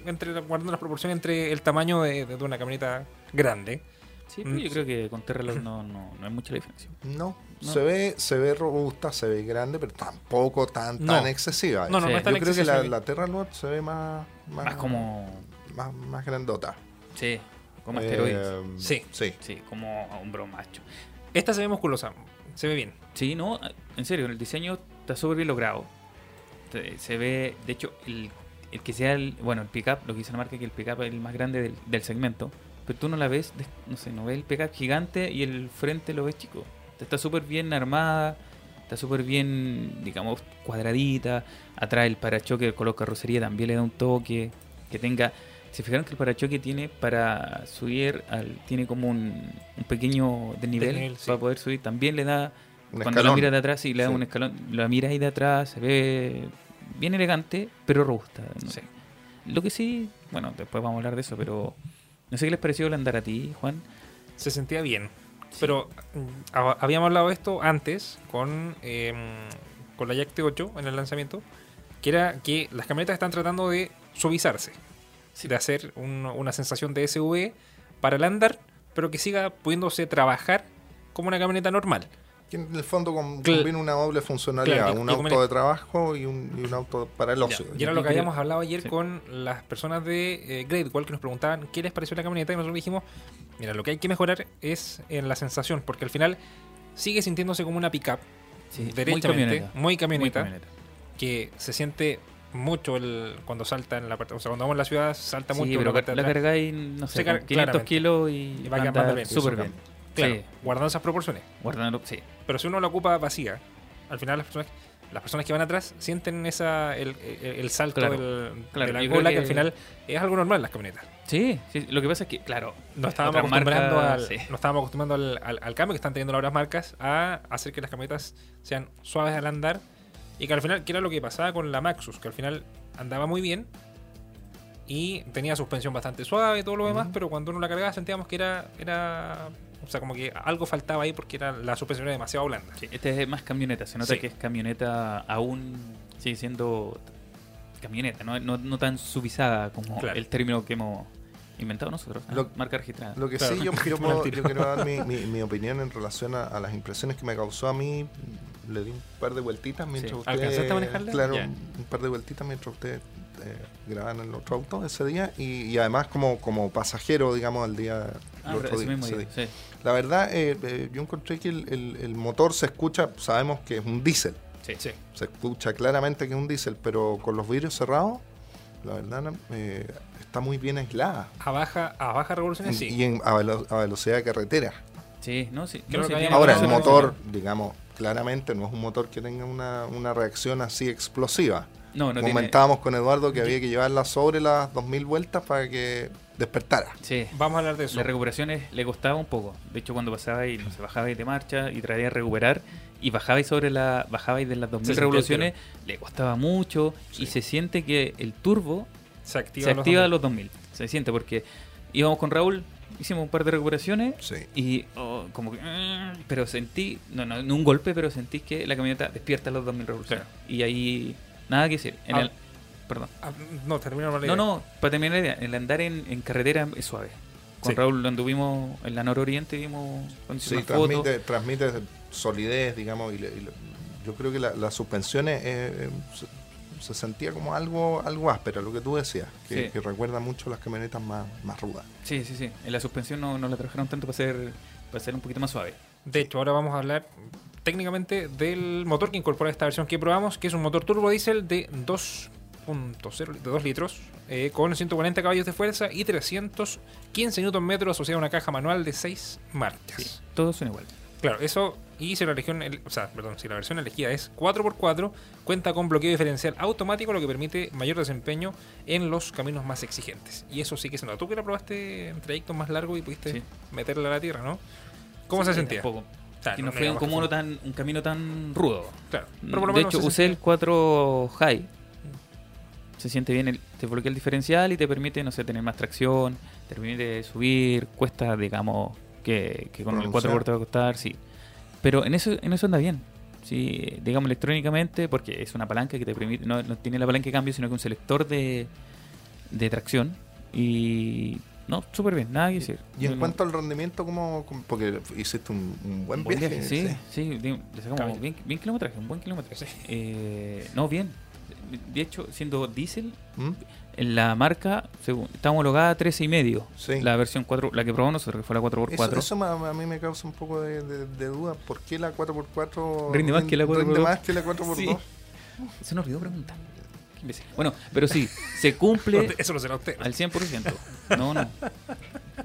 entre, guardando las proporciones entre el tamaño de, de una camioneta grande. Sí, pero Mm. yo creo que con Terralog no, no, no hay mucha diferencia. No, No. Se, ve, se ve robusta, se ve grande, pero tampoco tan, No. tan excesiva. No, no, Sí. no es tan Yo creo que la, la Terra Lord se ve más, más, Más como. más, más grandota. Sí, como Eh. Sí. Sí. Sí, como hombro macho. Esta se ve musculosa, se ve bien. Sí, no, en serio, el diseño está súper bien logrado. Se ve, de hecho, el, el que sea el, bueno, el pickup, lo que dice la marca, que el pickup es el más grande del, del segmento, pero tú no la ves, no sé, no ves el pickup gigante y el frente lo ves chico. Está súper bien armada, está súper bien, digamos, cuadradita. Atrás el parachoque, el color carrocería también le da un toque, que tenga... Se fijaron que el parachoque tiene para subir, al, tiene como un, un pequeño desnivel Desnivel, sí. para poder subir. También le da Un cuando la miras de atrás, sí, le da Sí. un escalón. La miras ahí de atrás, se ve bien elegante, pero robusta. ¿no? Sí. Lo que sí, bueno, después vamos a hablar de eso, pero no sé qué les pareció el andar a ti, Juan. se sentía bien. Pero mm, hab- habíamos hablado de esto antes con, eh, con la Jack T8 en el lanzamiento, que era que las camionetas están tratando de suavizarse, de hacer un- una sensación de SUV para el andar, pero que siga pudiéndose trabajar como una camioneta normal. Que en el fondo combina una doble funcionalidad, Claro, y- un y auto de trabajo y un, y un auto para el ocio. Y era lo que habíamos hablado ayer sí. con las personas de eh, Great Wall que nos preguntaban qué les pareció la camioneta y nosotros dijimos, mira, lo que hay que mejorar es en la sensación, porque al final sigue sintiéndose como una pickup, Sí, muy derechamente, camioneta. muy camioneta, Muy camioneta. que se siente mucho el cuando salta en la parte, o sea, cuando vamos en la ciudad salta Sí, mucho pero la la cargáis, no sé, Se car- con 500 claramente. kilos y, Y va a a quedar más andar de súper bien. Claro, Sí, guardando esas proporciones. guardando, sí. Pero si uno la ocupa vacía, al final las personas, las personas que van atrás sienten esa el, el- el salto Claro, del, claro, de la cola que, que- al final es algo normal en las camionetas. Sí, sí, lo que pasa es que, claro, No estábamos acostumbrando, al, sí. no estábamos acostumbrando al, al- al cambio que están teniendo las marcas a hacer que las camionetas sean suaves al andar y que al final, que era lo que pasaba con la Maxus, que al final andaba muy bien y tenía suspensión bastante suave y todo lo demás, pero cuando uno la cargaba sentíamos que era, era, o sea, como que algo faltaba ahí porque era la suspensión era demasiado blanda. Sí, este es más camioneta. Se nota Sí. que es camioneta aún sigue siendo camioneta, no, no, no tan subizada como Claro. el término que hemos inventado nosotros. Lo- Marca registrada. Lo que Claro, sí, yo, yo confirmo puedo- al tiro. yo quiero dar mi, mi- mi opinión en relación a, a las impresiones que me causó a mí. Le di un par de vueltitas mientras Sí. usted... ¿Alcanzaste a manejarla? Claro, un par de vueltitas mientras usted eh, grababan el otro auto ese día. Y, y además como, como pasajero, digamos, el día... Ah, el otro ese día, mismo ese día, día. sí. La verdad, eh, eh, yo encontré que el, el- el motor se escucha, sabemos que es un diésel. Sí. Sí. Se escucha claramente que es un diésel, pero con los vidrios cerrados, la verdad, eh, está muy bien aislada. A baja, a baja revoluciones sí. Y en, a, velo- a velocidad de carretera. Sí, no, sí. Creo no, que sí, había- tiene Ahora, el motor, digamos, claramente no es un motor que tenga una, una reacción así explosiva. No, no tiene. Comentábamos con Eduardo que había que llevarla sobre las 2000 vueltas para que despertara. Sí. Vamos a hablar de eso. Las recuperaciones le costaba un poco. De hecho, cuando pasaba y no se bajaba de marcha y traía a recuperar y bajaba y sobre la bajaba de las 2000 sentía el revoluciones, le costaba mucho Sí. y se siente que el turbo se activa, se los activa a dos- los 2000. Se siente porque íbamos con Raúl, hicimos un par de recuperaciones Sí. y oh, como que mm, pero sentí, no, no, no un golpe, pero sentí que la camioneta despierta a los 2000 revoluciones. Y ahí nada que decir. En Ah. el- perdón. Ah, no, termina la No, no, para terminar la idea, el andar en, en carretera es suave. Con Sí. Raúl anduvimos en la nororiente, vimos cuando Sí, transmite, transmite solidez, digamos, y, le- y le- yo creo que la- las suspensiones eh, eh, se, se sentía como algo algo áspera, lo que tú decías, que, Sí. que recuerda mucho las camionetas más, más rudas. Sí, sí, sí. En la suspensión no, no la trabajaron tanto para ser, para ser un poquito más suave. De hecho, ahora vamos a hablar técnicamente del motor que incorpora esta versión que probamos, que es un motor turbo diésel de 2.0 de 2 litros, eh, con 140 caballos de fuerza y 315 Nm asociado a una caja manual de 6 marchas. Todos son igual. Claro, eso, y si la región, o sea, perdón, si la versión elegida es 4x4, cuenta con bloqueo diferencial automático, lo que permite mayor desempeño en los caminos más exigentes. Y eso sí que se nota. Tú que la probaste en trayectos más largos y pudiste Sí. meterla a la tierra, ¿no? ¿Cómo se Sí, sentía? tampoco. O sea, Que no no fue tan, un camino tan rudo. Claro, pero por lo de hecho, se usé el sentía- 4 High. Se siente bien, el, te bloquea el diferencial y te permite, no sé, tener más tracción, te permite subir, cuesta, digamos, que, que con el 4 Pronunciar. te va a costar, sí. Pero en eso, en eso anda bien. Sí, digamos electrónicamente, porque es una palanca que te permite, no, no tiene la palanca de cambio, sino que un selector de, de tracción. Y no, súper bien, nada que decir. Y en No, no. cuanto al rendimiento, ¿cómo, porque hiciste un, un buen, Un buen viaje, viaje, sí, sí, di- le sacamos bien, bien kilometraje, un buen kilometraje. Eh, no, bien. De hecho, siendo diésel, ¿Mm? en la marca según, está homologada a 13 y medio. Sí. La versión 4, la que probamos nosotros, que fue la 4x4. Eso, eso me- a mí me causa un poco de, de- de duda. ¿Por qué la 4x4 Rinde más que la 4x2? rinde más que la 4x2? Sí. Se nos olvidó preguntar. Bueno, pero sí, se cumple Eso lo será usted. al 100%. No, no.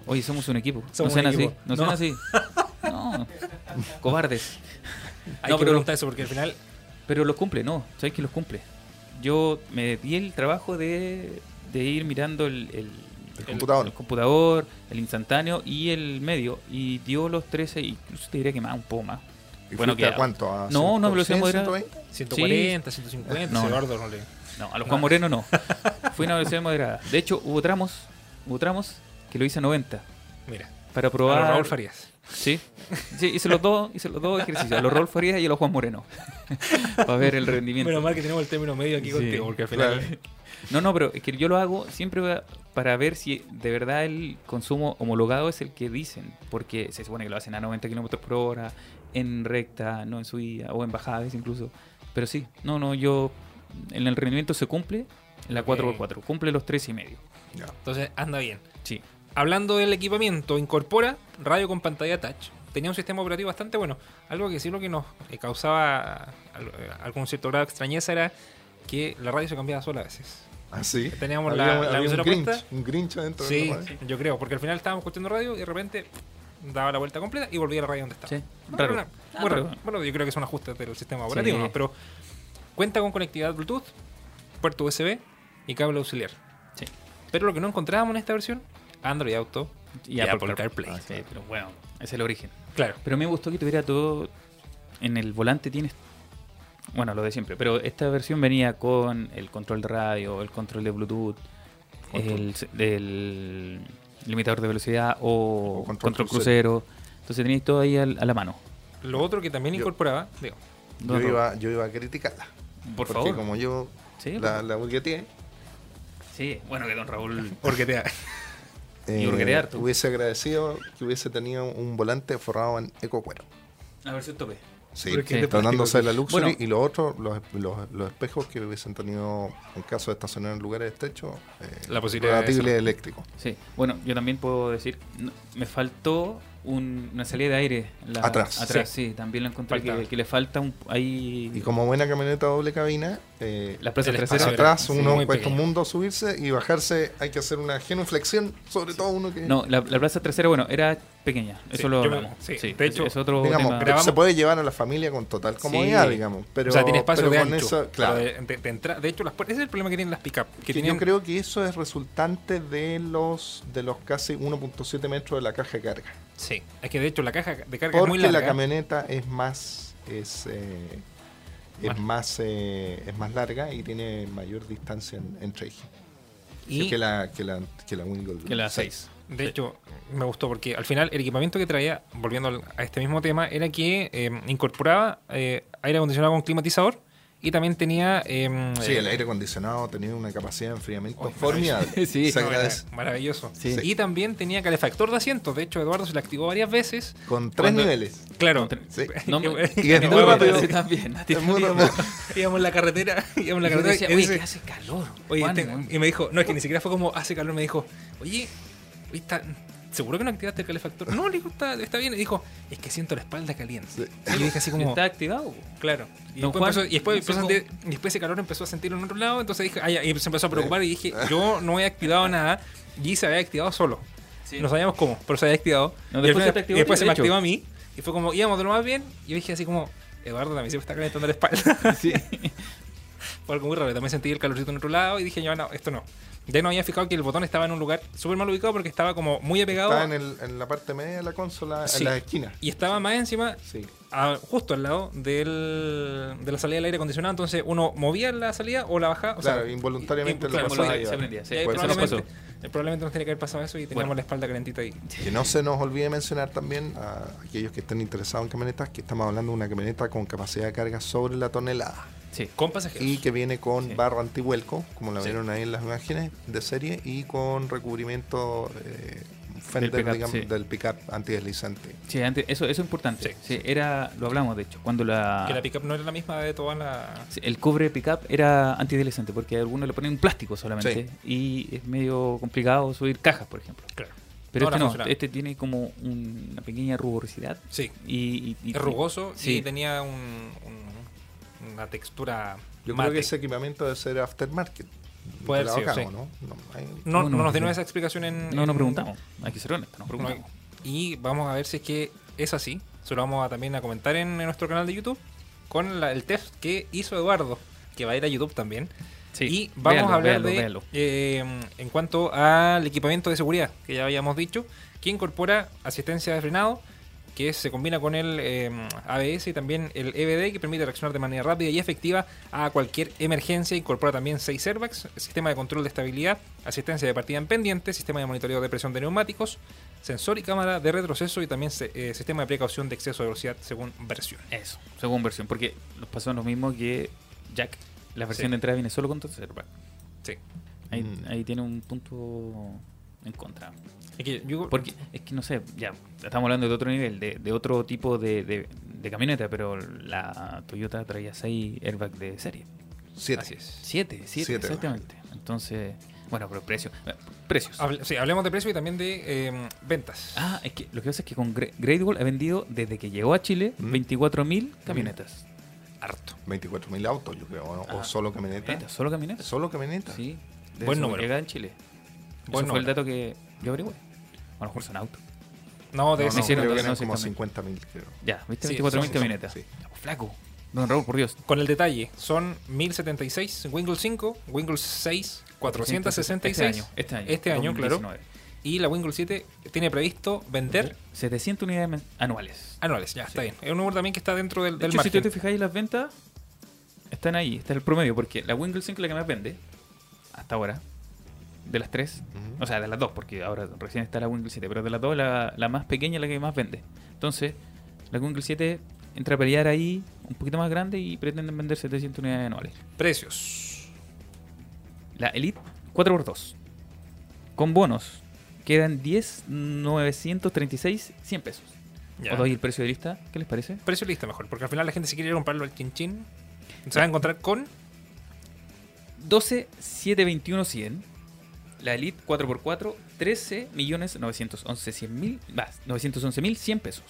Oye, somos un equipo. Somos no sean así. No, No. sean así. No. Cobardes. Hay No, que pero- preguntar eso porque al final Pero los cumple, no. ¿Sabes que los cumple? Yo me di el trabajo de, de ir mirando el, el, El computador. el computador, el instantáneo y el medio. Y dio los 13, incluso te diría que más, un poco más. ¿Y Bueno, que- a cuánto? ¿A No, no, velocidad 100, moderada. 120? 140, 150, No, no. Eduardo no le. No, a los Juan Moreno no. Fui a una velocidad moderada. De hecho, hubo tramos, hubo tramos que lo hice a 90 Mira, para probar. Raúl Farías. Sí. sí, hice los dos, hice los dos ejercicios, a los Rolf Farías y a los Juan Moreno. para ver el rendimiento. Menos mal que tenemos el término medio aquí Sí, contigo, porque al final. claro. No, no, pero es que yo lo hago siempre para ver si de verdad el consumo homologado es el que dicen, porque se supone que lo hacen a 90 kilómetros por hora, en recta, no en subida o en bajadas incluso. Pero sí, no, no, yo en el rendimiento se cumple en la 4x4, cumple los 3 y medio. Entonces anda bien. Sí. Hablando del equipamiento, incorpora radio con pantalla touch. Tenía un sistema operativo bastante bueno. Algo que sí lo que nos eh, causaba al- eh, algún cierto grado de extrañeza era que la radio se cambiaba sola a veces. ¿Ah, sí? Teníamos Había- la, había la un emisora Grinch, puesta. un Grinch adentro de Sí, la radio. yo creo, porque al final estábamos escuchando radio y de repente daba la vuelta completa y volvía a la radio donde estaba. Sí, Bueno, raro. bueno, Ah, raro. Bueno, yo creo que son ajustes del sistema operativo, Sí. ¿no? pero cuenta con conectividad Bluetooth, puerto USB y cable auxiliar. Sí. Pero lo que no encontrábamos en esta versión, Android Auto Y y Apple Apple CarPlay. Sí, pero bueno, ese es el origen. Claro. Pero me gustó que tuviera todo. En el volante tienes. Bueno, lo de siempre. Pero esta versión venía con el control de radio, el control de Bluetooth, el, el limitador de velocidad o, O control control, crucero. Entonces teníais todo ahí al- a la mano. Lo otro que también Yo- incorporaba, digo, Yo, iba, yo iba a criticarla. Por porque favor. como yo Sí, la, la burgueteé, Sí, bueno, que don Raúl. porque te eh, hubiese agradecido que hubiese tenido un volante forrado en eco cuero. A ver si tope. Sí, Sí. de tratándose de la Luxury Bueno. y lo otro, los, los, los espejos que hubiesen tenido en caso de estacionar en lugares estrechos, eh, La posibilidad de eléctrico. Sí, bueno, yo también puedo decir, no, me faltó un- una salida de aire. la- Atrás. Atrás, sí, también lo encontré que, que le falta un, ahí... Y como buena camioneta doble cabina, eh, Las plazas El traseras. espacio atrás Sí, uno cuesta un mundo subirse y bajarse, hay que hacer una genuflexión, sobre todo uno que... No, la, la plaza trasera, bueno, era pequeña. Eso lo yo sí, Sí, de es- hecho, es otro digamos, tema. grabamos- se puede llevar a la familia con total comodidad, Sí. digamos. Pero, o sea, tiene espacio de ancho. eso, claro. de, de- de entra- de hecho, las ese es el problema que tienen las pick-up. Que Que tienen, Yo creo que eso es resultante de los de los casi 1.7 metros de la caja de carga. Sí, es que de hecho la caja de carga es muy Porque larga. la camioneta es más es, eh, es Más- eh, es más larga y tiene mayor distancia en- entre ejes y que la que la que la Wingo Que la 6. de hecho me gustó porque al final el equipamiento que traía, volviendo a este mismo tema, era que eh, incorporaba eh, aire acondicionado con climatizador y también tenía... em, Sí, el eh, aire acondicionado tenía una capacidad de enfriamiento formidable. Sí, no, maravilloso. Sí. Y también tenía calefactor de asientos. De hecho, Eduardo se lo activó varias veces. Con tres Cuando- niveles. Claro. Sí. No, Y es muy rápido. Sí, también. íbamos en la carretera, íbamos en la carretera decía, y oye, dice- que hace calor. Oye, y me dijo, no, es que ni siquiera fue como hace calor, me dijo, oye, oye, está- ¿seguro que no activaste el calefactor? No, le dijo, está, está bien. Y dijo, es que siento la espalda caliente. Sí. Y yo dije así como, Está activado. claro. Y Don después, Juan, empezó, y después, empezó sentir- y después ese calor empezó a sentirlo en otro lado, entonces dije, ya, y se empezó a preocupar y dije, yo no he activado nada y se había activado solo. Sí. No sabíamos cómo, pero se había activado. No, y, al después se activó y después se me activó a mí y fue como, íbamos de lo más bien. Y yo dije así como, Eduardo también se me está calentando la espalda. Sí. Fue algo muy raro. También sentí el calorcito en otro lado y dije, yo no, esto no. Ya no había fijado que el botón estaba en un lugar súper mal ubicado porque estaba como muy apegado. Está en, el- en la parte media de la consola, Sí. en la esquina. Y estaba más encima, Sí. a- justo al lado del, de la salida del aire acondicionado. Entonces uno movía la salida o la bajaba. O Claro, sea, involuntariamente y- claro, pasaba probablemente, eh, probablemente nos tenía que haber pasado eso y teníamos Bueno. la espalda calentita ahí. Que no se nos olvide mencionar también a aquellos que estén interesados en camionetas que estamos hablando de una camioneta con capacidad de carga sobre la tonelada Sí. Con pasajeros. y que viene con Sí. barro antivuelco, como la Sí. vieron ahí en las imágenes de serie, y con recubrimiento eh, Fender, pickup, digamos, sí. del pickup antideslizante. Sí, antes, eso, eso es importante. Sí. Sí, era, lo hablamos de hecho, cuando la, Que la pickup no era la misma de todas las. sí, el cobre pickup era antideslizante porque algunos le ponen un plástico solamente y es medio complicado subir cajas, por ejemplo. Claro. Pero este no, este tiene como un- una pequeña rugosidad Sí. y, y- y- Es rugoso Sí. y tenía un, un- una textura. Yo mate. creo que ese equipamiento debe ser aftermarket. Puede ser, sí. ¿no? No, hay- No, No, no, no, nos dieron esa explicación en. No nos preguntamos, hay que ser honestos, nos preguntamos. y vamos a ver si es que es así. Se lo vamos a también a comentar en, en nuestro canal de YouTube con la- el test que hizo Eduardo, que va a ir a YouTube también. Sí, y vamos véanlo, a hablar véanlo, de véanlo. eh, en cuanto al equipamiento de seguridad que ya habíamos dicho, que incorpora asistencia de frenado, que se combina con el eh, ABS y también el EBD, que permite reaccionar de manera rápida y efectiva a cualquier emergencia. Incorpora también 6 airbags, sistema de control de estabilidad, asistencia de partida en pendiente, sistema de monitoreo de presión de neumáticos, sensor y cámara de retroceso y también se- eh, sistema de precaución de exceso de velocidad según versión. Eso, según versión, porque nos pasó lo mismo que Jack. La versión Sí. de entrada viene solo con tercer airbag. Sí. Ahí, Mm. ahí tiene un punto en contra. Es que yo- Porque es que no sé, ya estamos hablando de otro nivel, de, de otro tipo de, de- de camioneta, pero la Toyota traía 6 airbags de serie. Siete. Así es. 7, 7, Siete, exactamente. Entonces, bueno, pero precio. eh, Precios. Hable- sí, hablemos de precio y también de eh, ventas. Ah, es que lo que pasa es que con Gre- Great Wall ha vendido desde que llegó a Chile Mm. 24.000 camionetas. harto. 24.000 autos, yo creo, ¿no? Ah. o solo camioneta. Camionetas, Solo camionetas. Solo camioneta. Sí. Buen número. llegada en Chile. Buen Eso fue el dato que yo averigué. A lo mejor son autos. No, de No, eso. hicieron creo que no como también. 50.000, creo. Ya, ¿viste? Sí, 24.000 son- son- camionetas. sí. Pues, flaco. Don Raúl, por Dios. Con el detalle, son 1076 Windows 5, Windows 6 466 Este año. Este año, Este año, claro. 2019. y la Windows 7 tiene previsto vender 700 unidades anuales. anuales, ya, está bien. Es un número también que está dentro del, De del hecho, si margen. tú te fijáis, las ventas están ahí, está el promedio, porque la Windows 5 es la que más vende, hasta ahora, de las tres, o sea, de las dos, porque ahora recién está la Windows 7, pero de las dos, la, la más pequeña es la que más vende. Entonces, la Windows 7 entra a pelear ahí un poquito más grande y pretenden vender 700 unidades anuales. Precios. La Elite 4x2, con bonos, quedan 10,936, 100 pesos. Ya. Os doy el precio de lista, ¿qué les parece? Precio lista mejor, porque al final la gente si quiere ir a comprarlo al chin chin, se va a encontrar con 12 721 100. La Elite 4x4 13 millones 911 100 mil, más 911 mil 100 pesos.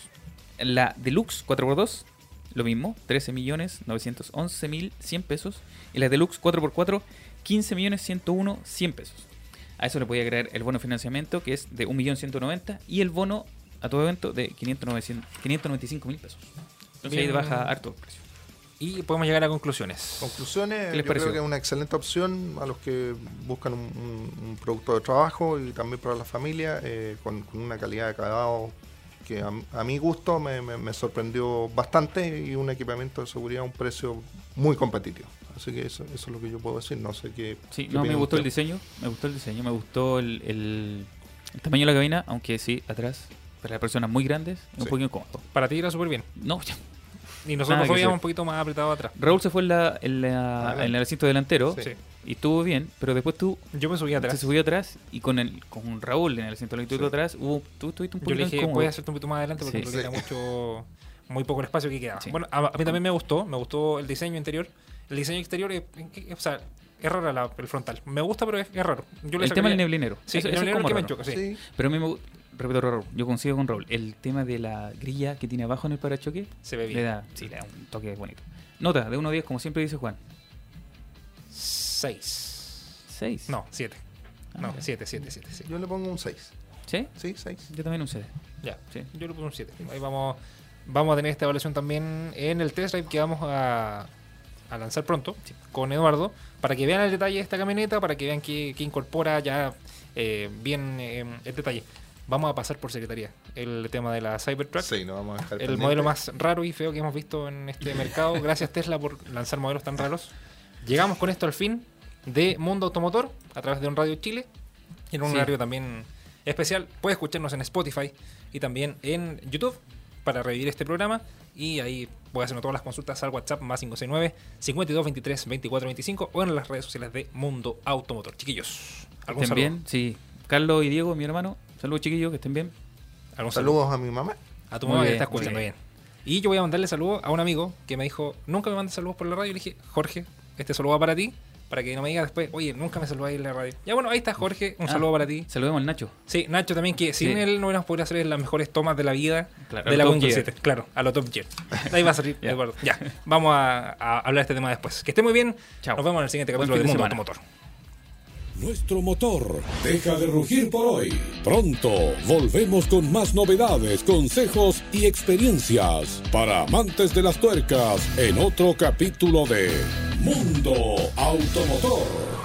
La Deluxe 4x2 lo mismo, 13 millones 911 mil 100 pesos. Y la Deluxe 4x4 15 millones 101 100 pesos. A eso le podía agregar el bono financiamiento que es de 1.190.000 y el bono a todo evento de 595 mil pesos. Entonces ahí Bien. baja harto el precio. Y podemos llegar a conclusiones. Conclusiones, ¿Qué les yo pareció? creo que es una excelente opción a los que buscan un, un- un producto de trabajo y también para la familia, eh, con, con una calidad de acabado que a, a mi gusto me, me- me sorprendió bastante y un equipamiento de seguridad a un precio muy competitivo. Así que eso, eso es lo que yo puedo decir. No sé qué. Sí, qué no, me gustó el diseño, me gustó el diseño, me gustó el, el- el tamaño de la cabina, aunque sí, atrás, para las personas muy grandes, es un poquito incómodo. Para ti era súper bien. No, ya. Y nosotros íbamos hacer. un poquito más apretado atrás. Raúl se fue en, la, en, la- en el asiento delantero Sí. Y estuvo bien, pero después tú Yo me subí atrás. se subió atrás y con el con Raúl en el asiento delantero Sí. atrás, hubo, tú estuviste un Yo poquito le dije, incómodo. voy a hacerte un poquito más adelante porque Sí. creo que era mucho, muy poco el espacio que quedaba. Sí. Bueno, a, a mí también me gustó, me gustó el diseño interior. El diseño exterior, es, o sea, es raro el frontal. Me gusta, pero es, es raro. Yo el tema del neblinero. Sí, eso, el es neblinero como que me choca, sí. Sí. Pero a mí me gu- repito, Raúl, yo coincido con Raúl. El tema de la grilla que tiene abajo en el parachoque Se ve le bien. da, sí, le da un toque bonito. Nota, de 1 a 10, como siempre dice Juan. 6. 6. No, 7. Ah, No, ya. 7, 7, 7, sí. Yo le pongo un 6. ¿Sí? Sí, 6. Yo también un 6. Ya, Sí. yo le pongo un 7. Ahí vamos, vamos a tener esta evaluación también en el test drive que vamos a, a lanzar pronto con Eduardo para que vean el detalle de esta camioneta, para que vean que, que incorpora ya eh, bien eh, el detalle. Vamos a pasar por secretaría el tema de la Cybertruck. Sí, no vamos a dejar El pendiente. modelo más raro y feo que hemos visto en este mercado. Gracias Tesla por lanzar modelos tan raros. Llegamos con esto al fin de Mundo Automotor a través de un Radio Chile. En un Sí. horario también especial. Puedes escucharnos en Spotify y también en YouTube para revivir este programa. Y ahí puedes hacernos todas las consultas al WhatsApp más 569 52 23 24 25 o en las redes sociales de Mundo Automotor. Chiquillos, ¿algún ¿Estén saludo? bien? Sí. Carlos y Diego, mi hermano. Saludos, chiquillos, que estén bien. Saludos a mi mamá. A tu Muy mamá que está escuchando bien. Y yo voy a mandarle saludos a un amigo que me dijo, nunca me mandes saludos por la radio. Y le dije, Jorge, este saludo va para ti, para que no me digas después, oye, nunca me saludáis en la radio. Ya bueno, ahí está Jorge, un Ah. saludo para ti. Saludemos al Nacho. Sí, Nacho también, que sin Sí. él no hubiéramos podido hacer las mejores tomas de la vida Claro, de la Windows Gear. 7. Claro, a lo Top Gear. Ahí va a salir, Ya. Eduardo. Ya, vamos a, a hablar de este tema después. Que esté muy bien. Chao. Nos vemos en el siguiente capítulo de de Mundo. Automotor. Nuestro motor deja de rugir por hoy. Pronto volvemos con más novedades, consejos y experiencias para amantes de las tuercas en otro capítulo de Mundo Automotor.